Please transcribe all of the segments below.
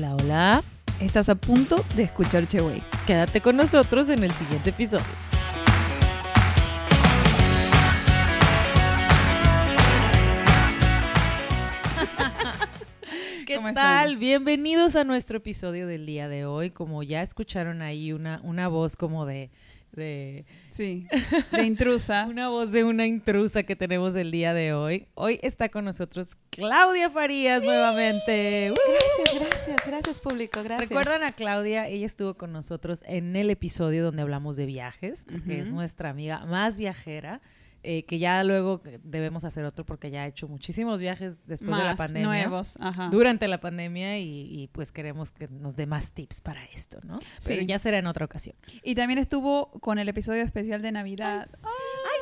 Hola, hola. Estás a punto de escuchar Cheway. Quédate con nosotros en el siguiente episodio. ¿Qué ¿Cómo tal? están? Bienvenidos a nuestro episodio del día de hoy. Como ya escucharon ahí una, una voz como de, de Sí, de intrusa. una voz de una intrusa que tenemos el día de hoy. Hoy está con nosotros Claudia Farías nuevamente. Gracias, gracias, gracias público, gracias. ¿Recuerdan a Claudia? Ella estuvo con nosotros en el episodio donde hablamos de viajes, porque es nuestra amiga más viajera, eh, que ya luego debemos hacer otro porque ya ha hecho muchísimos viajes después de la pandemia. nuevos. Ajá. Durante la pandemia y, y, pues queremos que nos dé más tips para esto, ¿no? Pero Sí. ya será en otra ocasión. Y también estuvo con el episodio especial de Navidad. ¡Ay,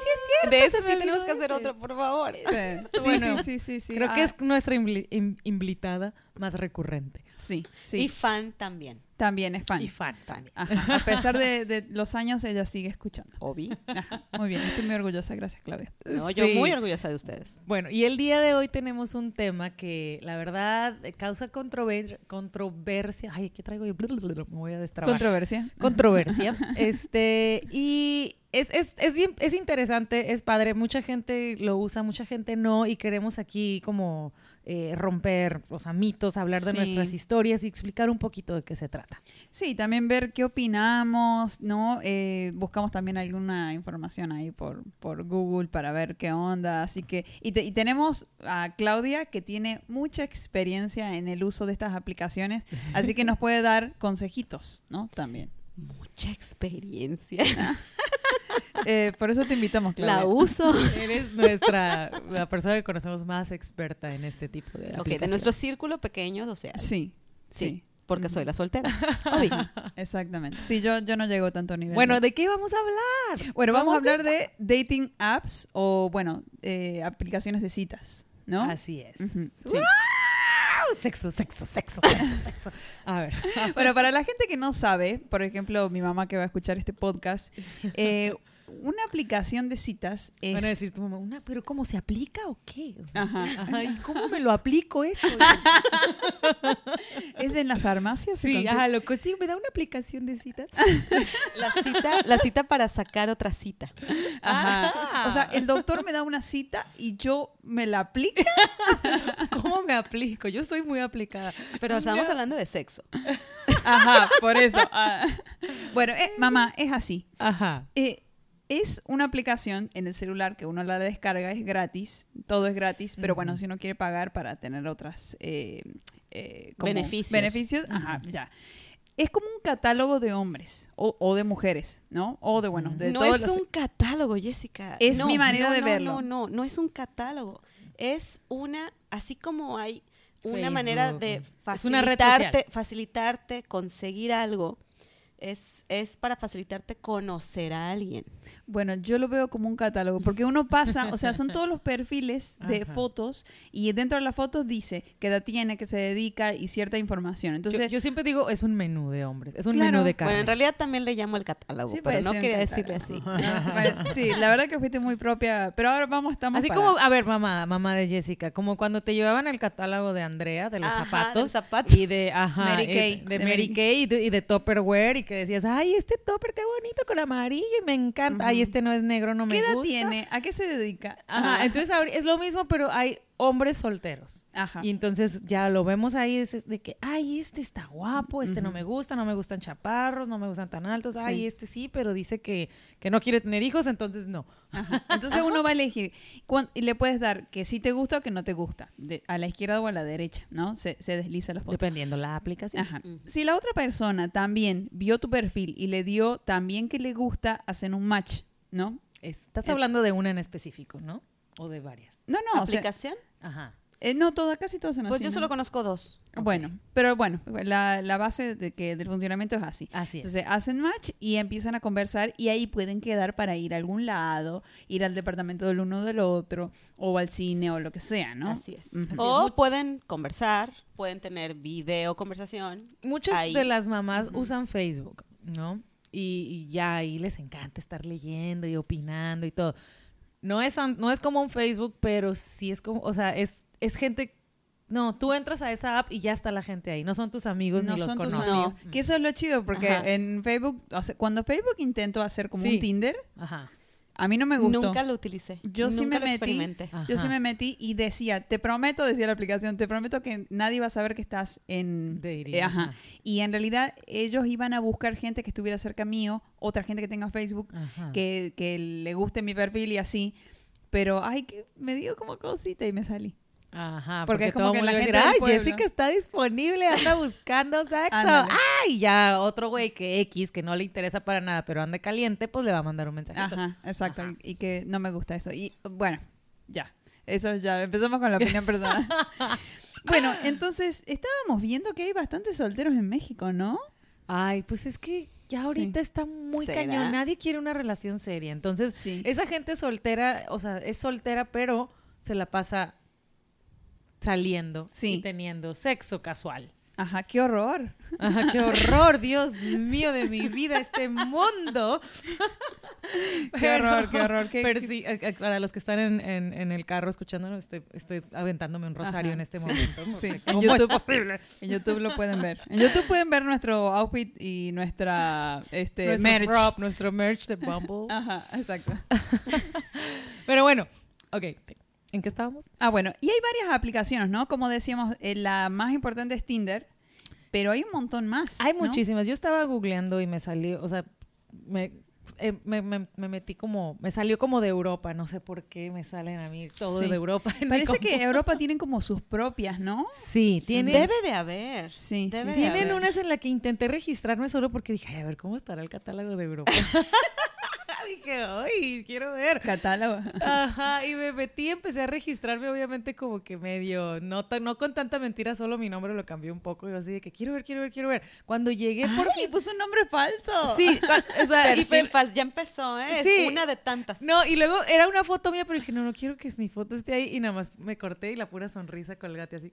sí es De eso sí tenemos que hacer otro, por favor. Sí, Bueno, sí, sí, sí, sí. Creo que Ah, es nuestra invitada más recurrente. Sí, sí. Y fan también. También es fan. Y fan. Fan. Ajá. A pesar de, de los años, ella sigue escuchando. Obi. Ajá. Muy bien, estoy muy orgullosa. Gracias, Claudia. No, yo Sí. muy orgullosa de ustedes. Bueno, y el día de hoy tenemos un tema que la verdad causa controver- controversia. Ay, ¿qué traigo? yo? Me voy a destrabar. Controversia. controversia. este, y es, es, es bien, es interesante, es padre. Mucha gente lo usa, mucha gente no, y queremos aquí como eh, romper, o sea, mitos, hablar de Sí. nuestras historias y explicar un poquito de qué se trata. Sí, también ver qué opinamos, ¿no? Eh, buscamos también alguna información ahí por, por Google para ver qué onda. Así que, y, te- y tenemos a Claudia que tiene mucha experiencia en el uso de estas aplicaciones, así que nos puede dar consejitos, ¿no? También. Mucha experiencia. Eh, por eso te invitamos, Claudia. La uso. Eres nuestra, la persona que conocemos más experta en este tipo de ok, de nuestro círculo pequeño, o sea. Sí, Sí. sí, Porque soy la soltera. Obi. exactamente. Sí, yo, yo no llego a tanto nivel. Bueno, de- ¿de qué vamos a hablar? bueno, vamos a vamos a- hablar de dating apps o, bueno, eh, aplicaciones de citas, ¿no? Así es. Sí. Sexo, sexo, sexo, sexo, sexo. A ver. Bueno, para la gente que no sabe, por ejemplo, mi mamá que va a escuchar este podcast, eh, una aplicación de citas es... Van a decir tu mamá, una, pero ¿cómo se aplica o qué? Ajá. Ay, ¿cómo me lo aplico eso? ¿Es en las farmacias? Sí, ajá, lo consigo. ¿Me da una aplicación de citas? La cita, la cita para sacar otra cita. Ajá. O sea, el doctor me da una cita y yo me la aplico. ¿Cómo me aplico? Yo soy muy aplicada. Pero estamos hablando de sexo. Ajá, por eso. Ah. Bueno, eh, mamá, es así. Ajá. Eh, es una aplicación en el celular que uno la descarga, es gratis, todo es gratis, pero bueno, si uno quiere pagar para tener otras eh, eh, como Beneficios. beneficios, ajá, ya. Es como un catálogo de hombres o, o de mujeres, ¿no? O de, bueno, de no todos es los- un catálogo, Jessica. Es No, mi manera no, de no, verlo. No, no, no es un catálogo. Es una, así como hay una Facebook. manera de facilitarte, facilitarte conseguir algo, es, es para facilitarte conocer a alguien. Bueno, yo lo veo como un catálogo, porque uno pasa, o sea, son todos los perfiles de Ajá. fotos y dentro de las fotos dice qué edad tiene, qué se dedica y cierta información. Entonces, yo, yo siempre digo, es un menú de hombres. Es un Claro. menú de carnes. Bueno, en realidad también le llamo el catálogo, Sí, pero no quería decirle así. Bueno, sí, la verdad que fuiste muy propia, pero ahora vamos, estamos Así para- como, a ver, mamá, mamá de Jessica, como cuando te llevaban el catálogo de Andrea, de los Ajá, zapatos. zapato. Y de, ajá, Mary Kay, de, de Mary Mary- Kay y de, y de Tupperware y que decías, ay, este topper qué bonito con amarillo y me encanta. Ay, este no es negro, no me ¿Qué edad gusta. tiene? ¿A qué se dedica? Ajá, Ah, entonces ahora es lo mismo, pero hay hombres solteros. Ajá. Y entonces ya lo vemos ahí, es de que, ay, este está guapo, este no me gusta, no me gustan chaparros, no me gustan tan altos, Sí. ay, este sí, pero dice que, que no quiere tener hijos, entonces no. Ajá. Entonces uno va a elegir y le puedes dar que sí te gusta o que no te gusta, de- a la izquierda o a la derecha, ¿no? Se, se desliza la foto. Dependiendo la aplicación. Ajá. Si la otra persona también vio tu perfil y le dio también que le gusta, hacen un match, ¿no? Estás Eh, hablando de una en específico, ¿no? O de varias. No, no, o sea, ¿Aplicación? Ajá. eh, no, todas, casi todas son Pues así, yo ¿no? solo conozco dos. Bueno, pero bueno, la, la base de que del funcionamiento es así. Así es. Entonces hacen match y empiezan a conversar y ahí pueden quedar para ir a algún lado, ir al departamento del uno del otro o al cine o lo que sea, ¿no? Así es. O Así es. pueden conversar, pueden tener video conversación. Muchas Ahí. de las mamás usan Facebook, ¿no? Y, y ya ahí les encanta estar leyendo y opinando y todo. No es, no es como un Facebook, pero sí es como, o sea, es, es gente No, tú entras a esa app y ya está la gente ahí. No son tus amigos no ni los son tus amigos. Que eso es lo chido, porque Ajá. en Facebook, o sea, cuando Facebook intentó hacer como Sí. un Tinder, Ajá. A mí no me gustó. Nunca lo utilicé. Yo sí Nunca me lo metí. Yo sí me metí y decía, te prometo, decía la aplicación, te prometo que nadie va a saber que estás en... Dating, eh, ajá. Y en realidad ellos iban a buscar gente que estuviera cerca mío, otra gente que tenga Facebook, que, que le guste mi perfil y así. Pero, ay, que me dio como cosita y me salí. Ajá, Porque porque, es como todo que la gente va a del decir, pueblo". "Ay, Jessica está disponible, anda buscando sexo. Ay, ya otro güey que X, que no le interesa para nada, pero anda caliente, pues le va a mandar un mensajito. Ajá, exacto. Ajá. Y, que no me gusta eso. Y bueno, ya. Eso ya. Empezamos con la opinión personal. bueno, entonces estábamos viendo que hay bastantes solteros en México, ¿no? Ay, pues es que ya ahorita está muy ¿Será? cañón. Nadie quiere una relación seria. Entonces, Sí. esa gente soltera, o sea, es soltera, pero se la pasa saliendo Sí. y teniendo sexo casual. Ajá, qué horror. Ajá, qué horror, Dios mío de mi vida, este mundo. Qué horror, qué horror. qué- Pero sí, para los que están en, en- en el carro escuchándonos, estoy, estoy aventándome un rosario Ajá, en este sí. momento. Sí, porque en ¿Cómo YouTube. es posible? En YouTube lo pueden ver. En YouTube pueden ver nuestro outfit y nuestra este, nuestro merch. prop, nuestro merch de Bumble. Ajá, exacto. Pero bueno, ok. ¿En qué estábamos? Ah, bueno, y hay varias aplicaciones, ¿no? Como decíamos, eh, la más importante es Tinder, pero hay un montón más. Hay ¿no? muchísimas. Yo estaba googleando y me salió, o sea, me, eh, me, me- me metí como, me salió como de Europa. No sé por qué me salen a mí todo Sí. de Europa. Parece que. Europa tienen como sus propias, ¿no? Sí, tienen, Debe de haber. Sí, Debe sí, de tienen haber. unas en la que intenté registrarme solo porque dije, "Ay, a ver, ¿cómo estará el catálogo de Europa? dije, ay, quiero ver. Catálogo. Ajá, y me metí, empecé a registrarme, obviamente, como que medio, no, no con tanta mentira, solo mi nombre lo cambié un poco. Y así de que quiero ver, quiero ver, quiero ver. Cuando llegué por fin. puso un nombre falso. Sí, o sea, y falso. Ya empezó, ¿eh? Sí. Es una de tantas. No, y luego era una foto mía, pero dije, no, no quiero que mi foto esté ahí. Y nada más me corté y la pura sonrisa colgate así.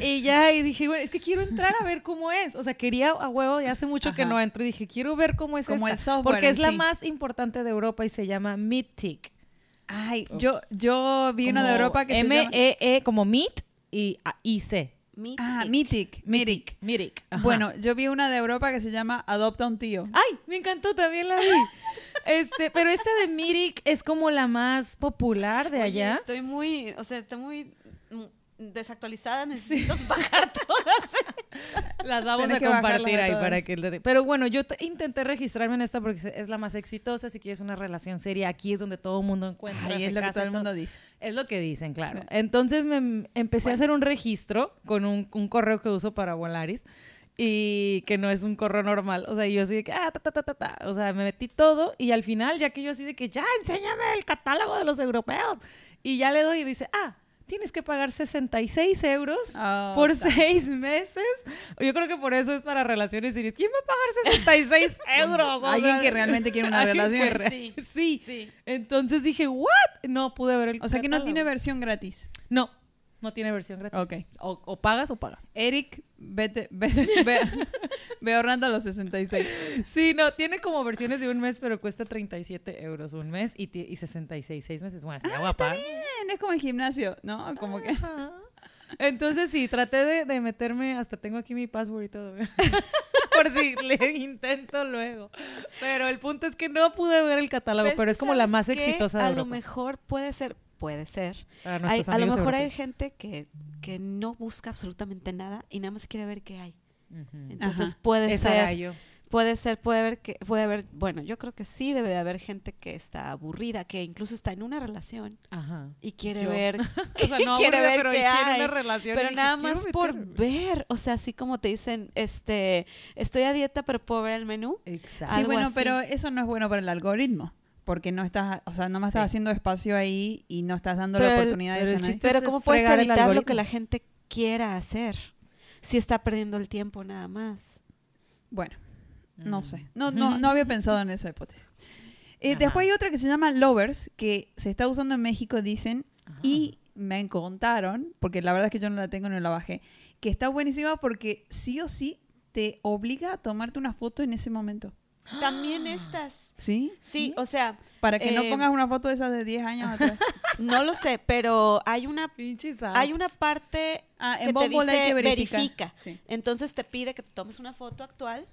Y ya, y dije, bueno, es que quiero entrar a ver cómo es. O sea, quería a huevo, ya hace mucho que no entro. Y dije, quiero ver cómo es Como esta, el software Porque es la más importante de Europa y se llama Meetic. Ay, yo, yo vi una de Europa que se llama... M-E-E, como Meet y ah, I-C. Mythic. Ah, Mythic. Mythic. Meetic. ajá. Bueno, yo vi una de Europa que se llama Adopta un tío. Ay, me encantó, también la vi. Este, pero esta de Meetic es como la más popular de Oye, allá. Estoy muy, o sea, estoy muy desactualizada. Necesito bajar todas. Las vamos Tienes a compartir ahí para que... Pero bueno, yo te- intenté registrarme en esta porque es la más exitosa, si quieres una relación seria, aquí es donde todo el mundo encuentra. Se es lo que todo el mundo dice. Es lo que dicen, claro. Sí. Entonces me empecé a hacer un registro con un, un correo que uso para Volaris y que no es un correo normal. O sea, yo así de que, ah, ta, ta, ta, ta, ta. O sea, me metí todo y al final, ya que yo así de que, ya, enséñame el catálogo de los europeos. Y ya le doy y dice, ah, tienes que pagar 66 euros Oh, por seis meses. Yo creo que por eso es para relaciones serias. ¿Quién va a pagar 66 euros? Alguien sea, que realmente quiere una relación. re- Sí. sí. Sí. Entonces dije, ¿what? No pude ver el O sea que no tiene versión gratis. No, no tiene versión gratis. Ok. O, o pagas o pagas. Eric, vete, ve, ve, ve ahorrando los 66. Sí, no, tiene como versiones de un mes, pero cuesta 37 euros un mes y, y 66, seis meses. Bueno, así agua pagar. Bien, es como el gimnasio, ¿no? Como que... Ajá. Entonces sí, traté de, de meterme, hasta tengo aquí mi password y todo. Por si le intento luego. Pero el punto es que no pude ver el catálogo, pero, es como la ¿sabes más qué? exitosa de A Europa. lo mejor puede ser, puede ser. Hay- a lo mejor hay gente que, que no busca absolutamente nada y nada más quiere ver qué hay. Entonces Ajá. puede Esa ser, yo. puede ser, puede haber que, puede haber, bueno, yo creo que sí debe de haber gente que está aburrida, que incluso está en una relación Ajá. y quiere Yo. ver, O sea, no quiere aburrida, ver pero qué hay. una relación pero nada "Quiero más por meterme". ver, o sea, así como te dicen, este, estoy a dieta pero puedo ver el menú. Exacto. Sí, bueno, así. pero eso no es bueno para el algoritmo. Porque no estás, o sea, no me estás Sí. haciendo espacio ahí y no estás dando Pero la oportunidad de pero el cenar. chiste Pero cómo puedes evitar lo que la gente quiera hacer si está perdiendo el tiempo nada más. Bueno, no Mm. sé. No, no, no había pensado en esa hipótesis. Eh, después hay otra que se llama Lovers, que se está usando en México, dicen, Ajá. y me contaron, porque la verdad es que yo no la tengo ni la bajé, que está buenísima porque sí o sí te obliga a tomarte una foto en ese momento. También estas. ¿Sí? Sí, o sea, Para que no Eh, pongas una foto de esas de 10 años atrás. no lo sé, pero hay una hay una parte Ah, que en te dice que verifica. Sí. Entonces te pide que te tomes una foto actual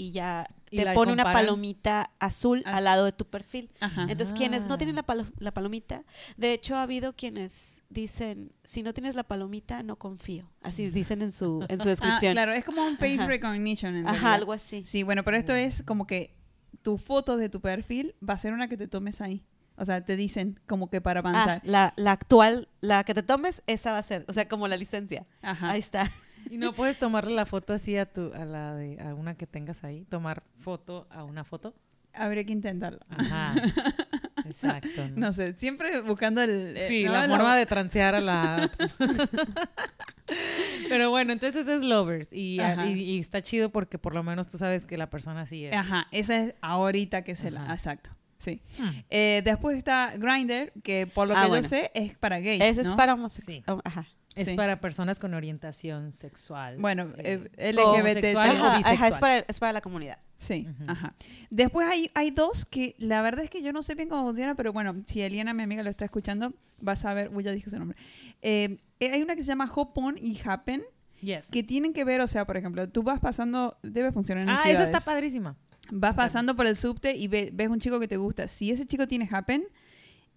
y ya ¿Y te pone una palomita azul al lado de tu perfil. Ajá. Entonces, quienes no Ah. tienen la, palo- la palomita, de hecho ha habido quienes dicen, si no tienes la palomita, no confío. Así dicen en su, en su Ah, descripción. claro, es como un face Ajá. recognition en Ajá, realidad. algo así. Sí, bueno, pero esto es como que tu foto de tu perfil va a ser una que te tomes ahí. O sea, te dicen como que para Ah, avanzar. la, la actual, la que te tomes, esa va a ser, o sea, como la licencia. Ajá. Ahí está. Y no puedes tomarle la foto así a tu, a la de, a una que tengas ahí, tomar foto a una foto. Habría que intentarlo. Ajá. Exacto. ¿no? No sé, siempre buscando el... eh, Sí, ¿no? la forma de transear a la... Pero bueno, entonces es Lovers y, Ajá. y- y está chido porque por lo menos tú sabes que la persona sí es. Ajá, esa es ahorita que se la... Exacto, sí. Hmm. Eh, después está Grindr, que por lo Ah, que bueno. yo sé es para gays, Ese ¿no? es para homosexuales. Sí. Ajá. Es Sí. para personas con orientación sexual. Bueno, eh, eh, o LGBT. tal- o Ajá, ajá, bisexual. es, para, es para la comunidad. Sí, Ujú. ajá. Después hay, hay dos que la verdad es que yo no sé bien cómo funciona, pero bueno, si Eliana, mi amiga, lo está escuchando, vas a ver, uy, ya dije su nombre. Eh, eh, hay una que se llama Hop On y Happen, Yes. que tienen que ver, o sea, por ejemplo, tú vas pasando, debe funcionar en Ah, esa ciudades. está padrísima. Vas pasando por el subte y ve- ves un chico que te gusta. Si ese chico tiene Happen,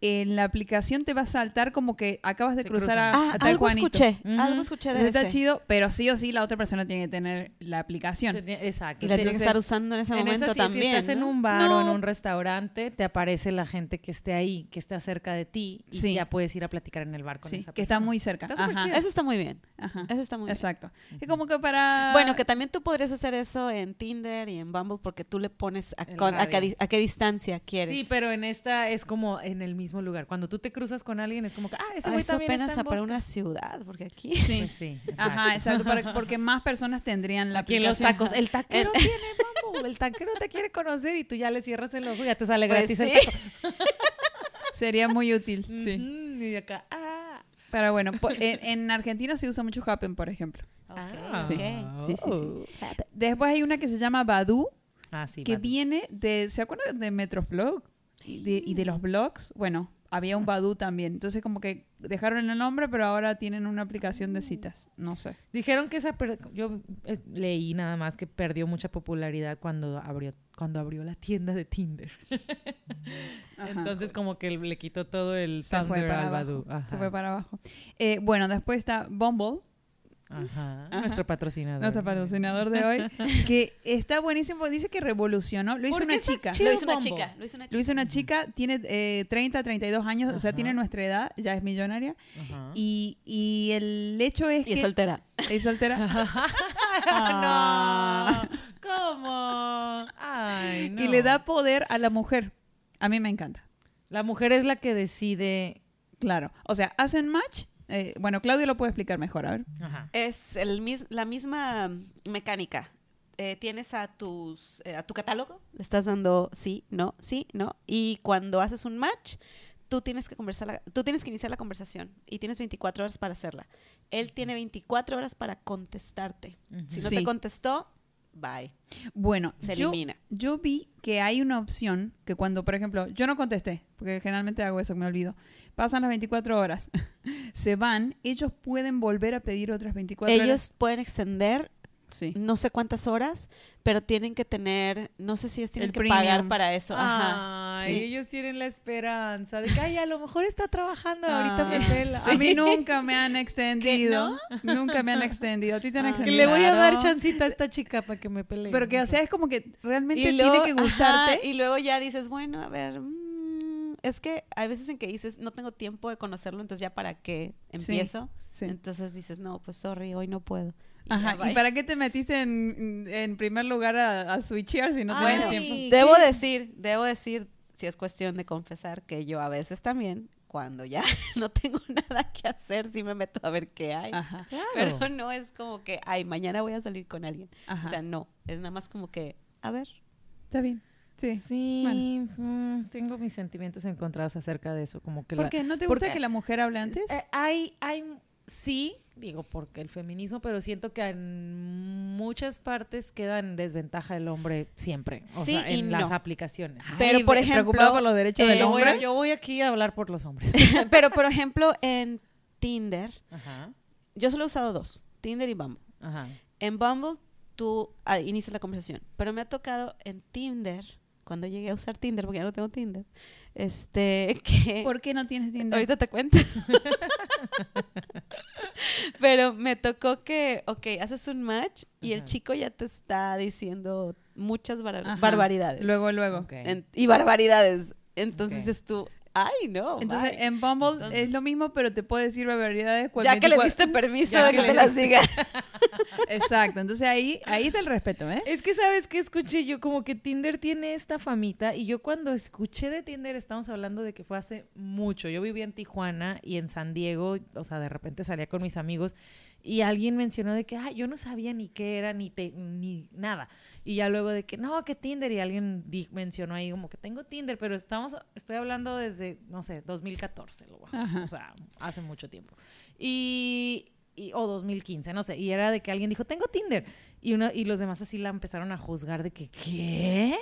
en la aplicación te va a saltar como que acabas de Se cruzar a, cruzan. Ah, a tal algo Juanito. escuché, Ujú. algo escuché de Entonces está ese. chido, pero sí o sí la otra persona tiene que tener la aplicación. Exacto. Y la tienes que estar usando en ese En momento esa sí, también. si estás en un bar No. o en un restaurante, te aparece la gente que esté ahí, que esté cerca de ti y Sí. ya puedes ir a platicar en el bar con Sí, esa que está persona. muy cerca. Está Ajá. Eso está muy bien. ajá. Eso está muy bien. Exacto. Es como que para... Bueno, que también tú podrías hacer eso en Tinder y en Bumble porque tú le pones a, con- a qué, a qué distancia quieres. Sí, pero en esta es como en el mismo lugar. Cuando tú te cruzas con alguien es como que, ah, ese güey también apenas está en para una ciudad, porque aquí... Sí. Pues sí, Ajá, exacto. exacto, para- porque más personas tendrían la Aquí en los aplicación. tacos. El taquero El- tiene Bumble. El taquero te quiere conocer y tú ya le cierras el ojo y ya te sale Pues gratis el taco. Sería muy útil, sí. Y acá, ah. Pero bueno, en, en Argentina se usa mucho Happen, por ejemplo. Ah. Sí. Sí, sí, sí. Después hay una que se llama Badu, Ah, sí. que Badu. viene de... ¿Se acuerdan de Metroflog? Y de, y de los blogs. Bueno, había un Badu también. Entonces como que dejaron el nombre, pero ahora tienen una aplicación de citas. No sé. Dijeron que esa per- yo eh, leí nada más que perdió mucha popularidad cuando abrió cuando abrió la tienda de Tinder. Ajá. Entonces como que le quitó todo el se fue para al abajo. Badoo. Ajá. Se fue para abajo. Eh, bueno, después está Bumble. Ajá. Ajá. Nuestro patrocinador. nuestro patrocinador de hoy, que está buenísimo, dice que revolucionó, lo hizo ¿Por una chica. Lo hizo una chica. Lo hizo una chica. Lo hizo una chica, tiene eh, 30, 32 años, o sea, tiene nuestra edad, ya es millonaria. Y, y el hecho es Y que... es soltera. ¿Es soltera? no. ¿Cómo? Ay, no. Y le da poder a la mujer. A mí me encanta. La mujer es la que decide. Claro. O sea, hacen match. Eh, bueno, Claudio lo puede explicar mejor, a ver. Ajá. Es el mis- la misma mecánica. Eh, tienes a tus eh, a tu catálogo, le estás dando sí, no, sí, no, y cuando haces un match, tú tienes que conversar, la- tú tienes que iniciar la conversación y tienes 24 horas para hacerla. Él tiene 24 horas para contestarte. Si no Sí. te contestó, bye, Bueno, se yo, elimina. yo vi que hay una opción que cuando, por ejemplo, yo no contesté, porque generalmente hago eso, me olvido. Pasan las 24 horas, se van, ellos pueden volver a pedir otras 24 horas. Ellos pueden extender Sí. no sé cuántas horas, pero tienen que tener, no sé si ellos tienen El que premium. pagar para eso. Ajá. Ay, Sí. ellos tienen la esperanza de que, ay, a lo mejor está trabajando, ahorita me pela. A mí nunca me han extendido. ¿Que Nunca me han extendido. A ti te han Ah. Que extendido. le voy a dar chancita a esta chica para que me pelee. Pero que, o sea, es como que realmente Y tiene luego- que ajá, gustarte. y luego ya dices, bueno, a ver, mm, es que hay veces en que dices, no tengo tiempo de conocerlo, entonces ya para qué empiezo. Sí. Entonces dices, no, pues sorry, hoy no puedo. Y Ajá. ¿Y para qué te metiste en, en primer lugar a, a switchear si no tienes Ay, tiempo? Debo ¿qué? decir, debo decir, si es cuestión de confesar, que yo a veces también, cuando ya no tengo nada que hacer, sí me meto a ver qué hay. Ajá. Claro. Pero no es como que, ay, mañana voy a salir con alguien. Ajá. O sea, no, es nada más como que, a ver. Está bien. Sí. Sí, Bueno. mm, tengo mis sentimientos encontrados acerca de eso, como que la- ¿Por qué? ¿No te porque- gusta que la mujer hable antes? Eh, hay, hay, sí, digo, porque el feminismo, pero siento que en muchas partes queda en desventaja el hombre siempre. O Sí sea, y en las no. aplicaciones. Pero, Ay, por ejemplo, preocupado por los derechos eh, del yo, voy, hombre. yo voy aquí a hablar por los hombres. Pero, por ejemplo, en Tinder, Ajá, yo solo he usado dos, Tinder y Bumble. ajá. En Bumble tú ah, inicias la conversación, pero me ha tocado en Tinder, cuando llegué a usar Tinder, porque ya no tengo Tinder, este, que... ¿Por qué no tienes Tinder? Ahorita te cuento. Pero me tocó que, ok, haces un match y el chico ya te está diciendo muchas bar- Ajá. barbaridades. Luego, luego. Ok. En- y barbaridades. Entonces Ok. dices tú, ay, no. Entonces, bye". en Bumble Entonces- es lo mismo, pero te puede decir barbaridades. ya que le 24 diste permiso de que que te las diga. Exacto. Entonces ahí, ahí está el respeto, ¿eh? Es que sabes que escuché yo como que Tinder tiene esta famita y yo cuando escuché de Tinder estamos hablando de que fue hace mucho. Yo vivía en Tijuana y en San Diego, o sea, de repente salía con mis amigos y alguien mencionó de que, ah, yo no sabía ni qué era ni te, ni nada. Y ya luego de que, no, que Tinder y alguien mencionó ahí como que tengo Tinder, pero estamos, estoy hablando desde, no sé, 2014, lo o sea, hace mucho tiempo. Y, y- o 2015, no sé, y era de que alguien dijo, tengo Tinder. Y, uno, y los demás así la empezaron a juzgar de que, ¿qué?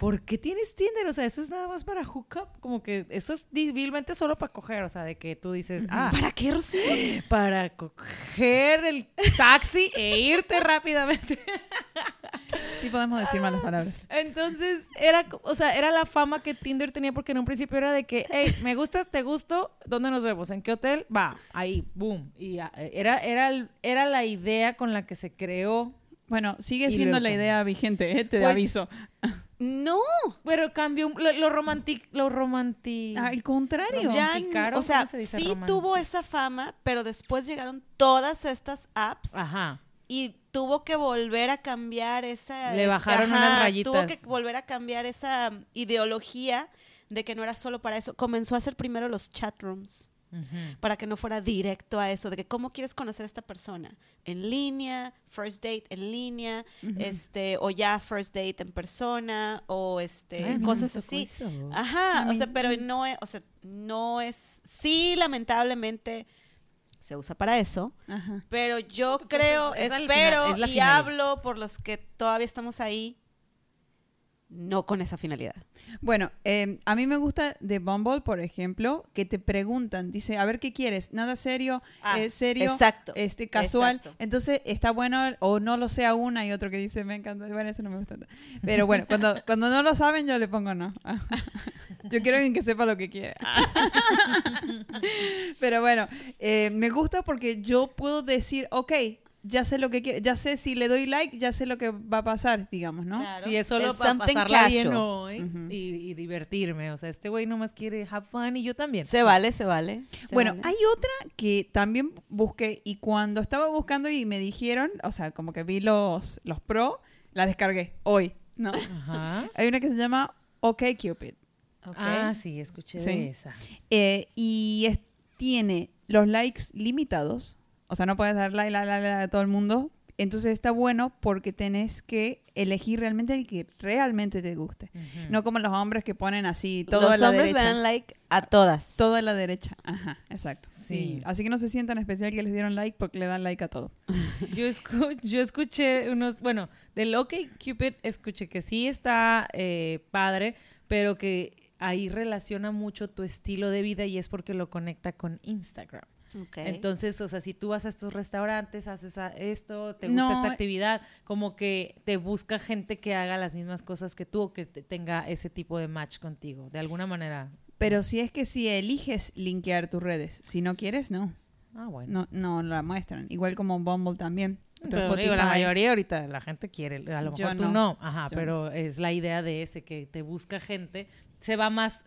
¿Por qué tienes Tinder? O sea, eso es nada más para hook up. Como que eso es vilmente solo para coger. O sea, de que tú dices, ah, ¿Para qué, Rocío? para coger el taxi e irte rápidamente. Sí podemos decir malas palabras. Entonces, era, o sea, era la fama que Tinder tenía porque en un principio era de que, hey, me gustas, te gusto, ¿dónde nos vemos? ¿En qué hotel? Va, ahí, boom. Y ya, eh, era, era, era la idea con la que se creó, Bueno, sigue siendo luego la idea vigente, ¿eh? te Pues, aviso. No, pero cambió, lo, lo romantic, lo romantic. Al contrario. ya, o sea, sí tuvo esa fama, pero después llegaron todas estas apps Ajá. y tuvo que volver a cambiar esa... Le bajaron unas Tuvo rayitas. que volver a cambiar esa ideología de que no era solo para eso. Comenzó a hacer primero los chat rooms para que no fuera directo a eso, de que cómo quieres conocer a esta persona, en línea, first date en línea, este, o ya first date en persona, o este, Ay, cosas así. eso. Ajá, o sea, pero no es, o sea, no es, sí, lamentablemente se usa para eso, Ajá. pero yo Pues creo, es- espero es y finalidad. hablo por los que todavía estamos ahí, no con esa finalidad. Bueno, eh, a mí me gusta de Bumble, por ejemplo, que te preguntan, dice, a ver qué quieres, nada serio, Ah, eh, serio, exacto, este casual. exacto. Entonces está bueno, o no lo sea una y otro que dice, me encanta, bueno, eso no me gusta. tanto. Pero bueno, cuando, cuando no lo saben, yo le pongo no. yo quiero alguien que sepa lo que quiere. Pero bueno, eh, me gusta porque yo puedo decir, ok, ya sé lo que quiere, ya sé si le doy like, ya sé lo que va a pasar, digamos, ¿no? Claro. Sí, es solo El para something pasarla bien casual. hoy Ujú. y, y divertirme. O sea, este güey nomás quiere have fun y yo también. Se vale, se vale. se Bueno, vale. hay otra que también busqué y cuando estaba buscando y me dijeron, o sea, como que vi los, los pro, la descargué hoy, ¿no? Ajá. Hay una que se llama Ok. Ah, sí, escuché Sí. de esa. eh, y es- tiene los likes limitados, o sea, no puedes dar like, like, like, like a todo el mundo. Entonces está bueno porque tenés que elegir realmente el que realmente te guste. No como los hombres que ponen así todo a Los la hombres le dan like a todas. Todo a la derecha. Ajá, exacto. Sí. Sí. Así que no se sientan especial que les dieron like porque le dan like a todo. Yo, escu- yo escuché unos, bueno, del OK Cupid escuché que sí está eh, padre, pero que ahí relaciona mucho tu estilo de vida y es porque lo conecta con Instagram. Entonces, o sea, si tú vas a estos restaurantes, haces a- esto, te No. gusta esta actividad, como que te busca gente que haga las mismas cosas que tú o que te- tenga ese tipo de match contigo, de alguna manera. Pero si es que si eliges linkear tus redes, si no quieres, no. Ah, bueno. No, no la muestran. Igual como Bumble también. Pero digo, la mayoría ahorita la gente quiere, a lo Yo mejor tú no. no, ajá, Yo pero es la idea de ese que te busca gente, se va más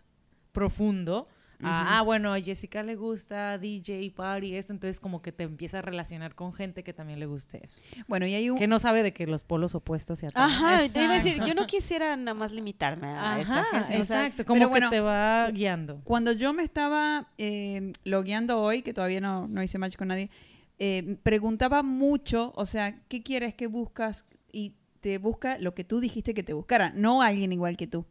profundo. Ah, bueno, a Jessica le gusta DJ, party, esto, entonces como que te empieza a relacionar con gente que también le guste eso. Bueno, y hay un... Que no sabe de que los polos opuestos se atraen. Ajá, te iba a decir, yo no quisiera nada más limitarme a esa Ajá, gente. sea, exacto, como pero que bueno, te va guiando. Cuando yo me estaba eh, logueando hoy, que todavía no, no hice match con nadie, eh, preguntaba mucho, o sea, ¿qué quieres, qué buscas? Y te busca lo que tú dijiste que te buscara, no alguien igual que tú.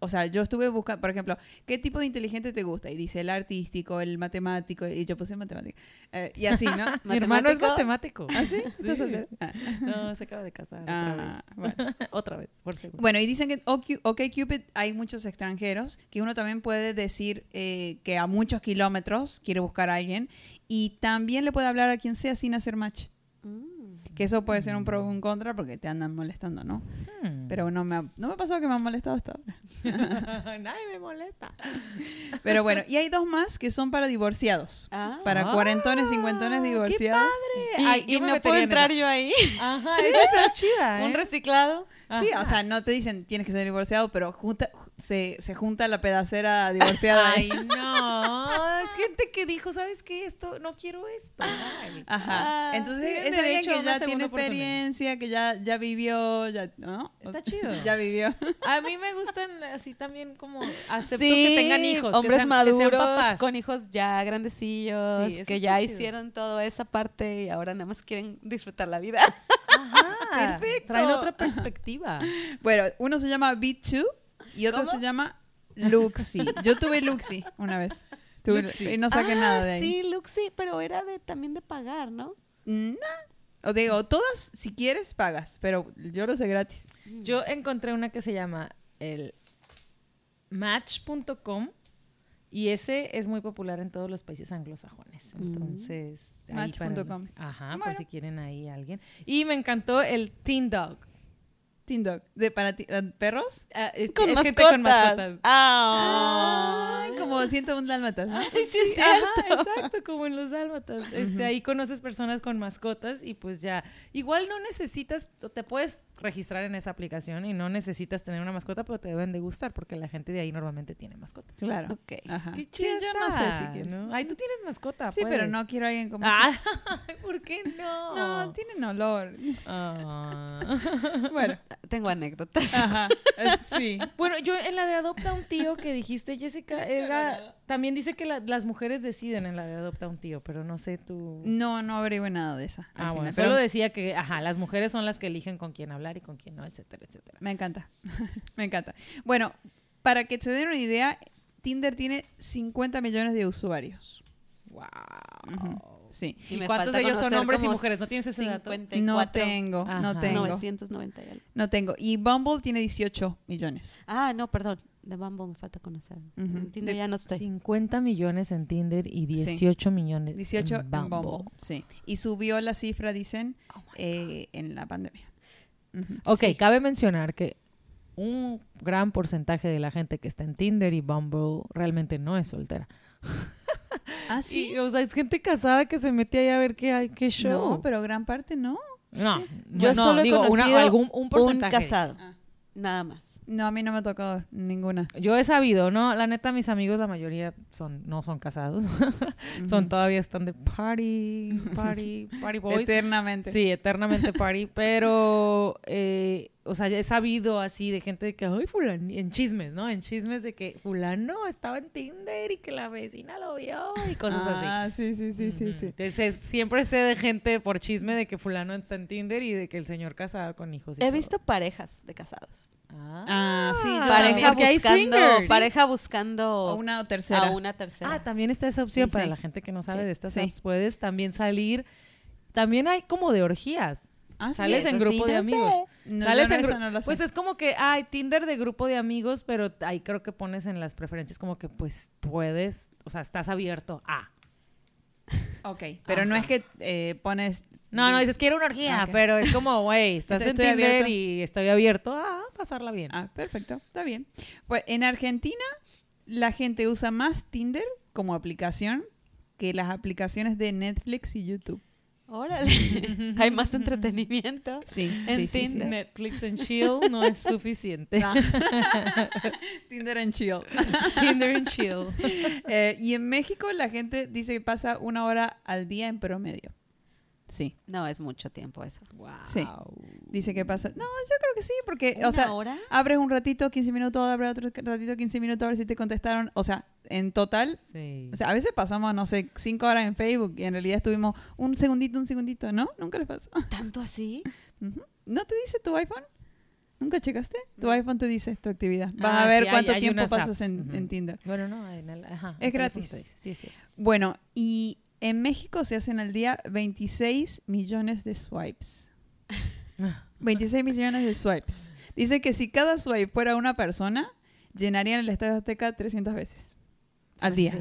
O sea, yo estuve buscando, por ejemplo, ¿qué tipo de inteligente te gusta? Y dice el artístico, el matemático, y yo puse matemática. Eh, y así, ¿no? Mi hermano es Matemático. matemático. ¿Ah, sí? ¿Estás Sí. soltero? Ah. No, se acaba de casar Ah, bueno. otra vez. otra vez, por seguro. Bueno, y dicen que OkCupid hay muchos extranjeros que uno también puede decir eh, que a muchos kilómetros quiere buscar a alguien y también le puede hablar a quien sea sin hacer match. Mm. Que eso puede ser un pro o un contra porque te andan molestando, ¿no? Hmm. Pero no me ha, no me ha pasado que me han molestado hasta ahora. Nadie me molesta. Pero bueno, y hay dos más que son para divorciados. Ah. Para Ah, cuarentones, cincuentones qué divorciados. Y, Ay, y no puedo en entrar yo ahí. Ajá, esa está chida, ¿eh? Un reciclado. Sí, o sea, no te dicen tienes que ser divorciado, pero junta, se, se junta la pedacera divorciada Ay, no. Es gente que dijo, ¿sabes qué? Esto, no quiero esto. Ay. Ajá. Ah, Entonces es alguien que ya tiene experiencia, que ya, ya vivió, ya, ¿no? Está chido. Ya vivió. A mí me gustan así también como acepto Sí, que tengan hijos. que Hombres sean- que sean maduros, papás. con hijos ya grandecillos, Sí, que ya chido. hicieron toda esa parte y ahora nada más quieren disfrutar la vida. Ajá. Perfecto. Traen otra perspectiva. Bueno, uno se llama B2 y otro ¿Cómo? se llama Luxi. Yo tuve Luxi una vez. Tuve- Luxi. y no saqué Ah, nada de ahí. Sí, Luxi, pero era de también de pagar, ¿no? No. O digo, todas, si quieres, pagas, pero yo lo sé gratis. Yo encontré una que se llama el match.com y ese es muy popular en todos los países anglosajones. Mm. Entonces, Match.com. Ajá, por Bueno. si quieren ahí alguien. Y me encantó el Teen Dog. Teen Dog. ¿De para ti, eh, perros? Ah, es, Con es mascotas. con mascotas. Ah. Ay, como 101 dálmatas. ¿no? sí, es Ajá, exacto, como en los dálmatas. Este, ahí conoces personas con mascotas y pues ya. Igual no necesitas, te puedes registrar en esa aplicación y no necesitas tener una mascota, pero te deben de gustar porque la gente de ahí normalmente tiene mascotas. Claro. Ok. Ajá. Qué Sí, yo no sé si quieres. ¿no? Ay, tú tienes mascota. Sí, pero puedes. no quiero a alguien como... Ah, ¿por qué no? No, tienen olor. Ah. Bueno, Tengo anécdotas. ajá. eh, sí. Bueno, yo en la de Adopta un tío que dijiste, Jessica, era... También dice que la- las mujeres deciden en la de Adopta un tío, pero no sé tú... No, no averigüe nada de esa. Ah, bueno, solo pero decía que, ajá, las mujeres son las que eligen con quién hablar y con quién no, etcétera, etcétera. Me encanta. Me encanta. Bueno, para que se den una idea, Tinder tiene 50 millones de usuarios. Wow. Sí. ¿Y me cuántos de ellos son hombres y mujeres? ¿No tienes ese dato? 54. No tengo, no Ajá. tengo. 990 y algo. No tengo. Y Bumble tiene 18 millones. Ah, no, perdón. De Bumble me falta conocer. Ujú. En Tinder De- ya no estoy. 50 millones en Tinder y 18 millones 18 en en Bumble. Bumble. Sí. Y subió la cifra, dicen, Oh eh, en la pandemia. Ujú. Ok, Sí. cabe mencionar que un gran porcentaje de la gente que está en Tinder y Bumble realmente no es soltera. Ah, sí. Y, o sea, es gente casada que se mete ahí a ver qué hay, qué show. No, pero gran parte no. No, Yo no, solo he digo, una- conocido algún, un Un porcentaje. casado. Ah. Nada más. No, a mí no me ha tocado ninguna. Yo he sabido, ¿no? La neta, mis amigos, la mayoría son, no son casados. son Ujú. todavía están de party, party, party boys. Eternamente. Sí, eternamente party, pero, eh, o sea, he sabido así de gente de que, ay, fulano, en chismes, ¿no? En chismes de que fulano estaba en Tinder y que la vecina lo vio y cosas así. Ah, sí, sí, sí, sí, sí. Entonces, siempre sé de gente por chisme de que fulano está en Tinder y de que el señor casado con hijos. y He todo. visto parejas de casados. Ah, sí, yo pareja también. porque hay buscando, pareja buscando O una o tercera. a una tercera. Ah, también está esa opción Sí, para sí. la gente que no sabe Sí, de estas sí. apps. Puedes también salir. También hay como de orgías. Ah, sí. Sales en eso grupo sí, de amigos. No, Sales no, en gru- no sé. Pues es como que hay Tinder de grupo de amigos, pero ahí creo que pones en las preferencias como que pues puedes, o sea, estás abierto a. Ok, pero no es que eh, pones... No, no, dices quiero una orgía, Ah, pero es como, güey, estás en Estoy Tinder abierto. y estoy abierto a pasarla bien. Ah, perfecto, está bien. Pues en Argentina la gente usa más Tinder como aplicación que las aplicaciones de Netflix y YouTube. Órale. Hay más entretenimiento. Sí, En sí, sí, sí. Tinder. Netflix and chill no es suficiente. Tinder and chill. Tinder and chill. Eh, y en México la gente dice que pasa una hora al día en promedio. Sí, No, es mucho tiempo eso. Sí. dice que pasa... No, yo creo que sí, porque, ¿Una o sea, hora? abres un ratito, 15 minutos, abres otro ratito, 15 minutos, a ver si te contestaron. O sea, en total, Sí. o sea, a veces pasamos, no sé, 5 horas en Facebook y en realidad estuvimos un segundito, un segundito, ¿no? Nunca les pasa. ¿Tanto así? ¿No te dice tu iPhone? ¿Nunca checaste? Tu iPhone te dice tu actividad. Vas Ah, a ver sí, cuánto hay tiempo pasas en, Tinder. Bueno, no, en el, ajá, Es gratis. Sí, cierto. Bueno, y en México se hacen al día 26 millones de swipes. 26 millones de swipes. Dice que si cada swipe fuera una persona, llenarían el Estadio Azteca 300 veces al día.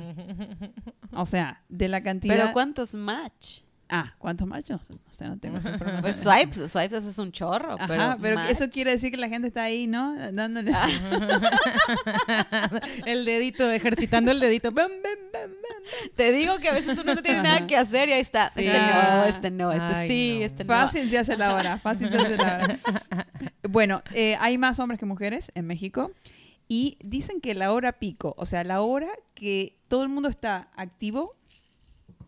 O sea, de la cantidad... Pero ¿cuántos match? Ah, ¿cuántos machos? O sea, no tengo esa información. Pues swipes, swipes es un chorro, Ajá, pero, pero, match. eso quiere decir que la gente está ahí, ¿no? Dándole... Ah. el dedito, ejercitando el dedito. Bam, bam, bam, bam. Te digo que a veces uno no tiene Ajá. nada que hacer y ahí está. Sí. Este no, este no, este Ay, sí, no. este no. Fácil se hace la hora, fácil se hace la hora. Bueno, eh, hay más hombres que mujeres en México y dicen que la hora pico, o sea, la hora que todo el mundo está activo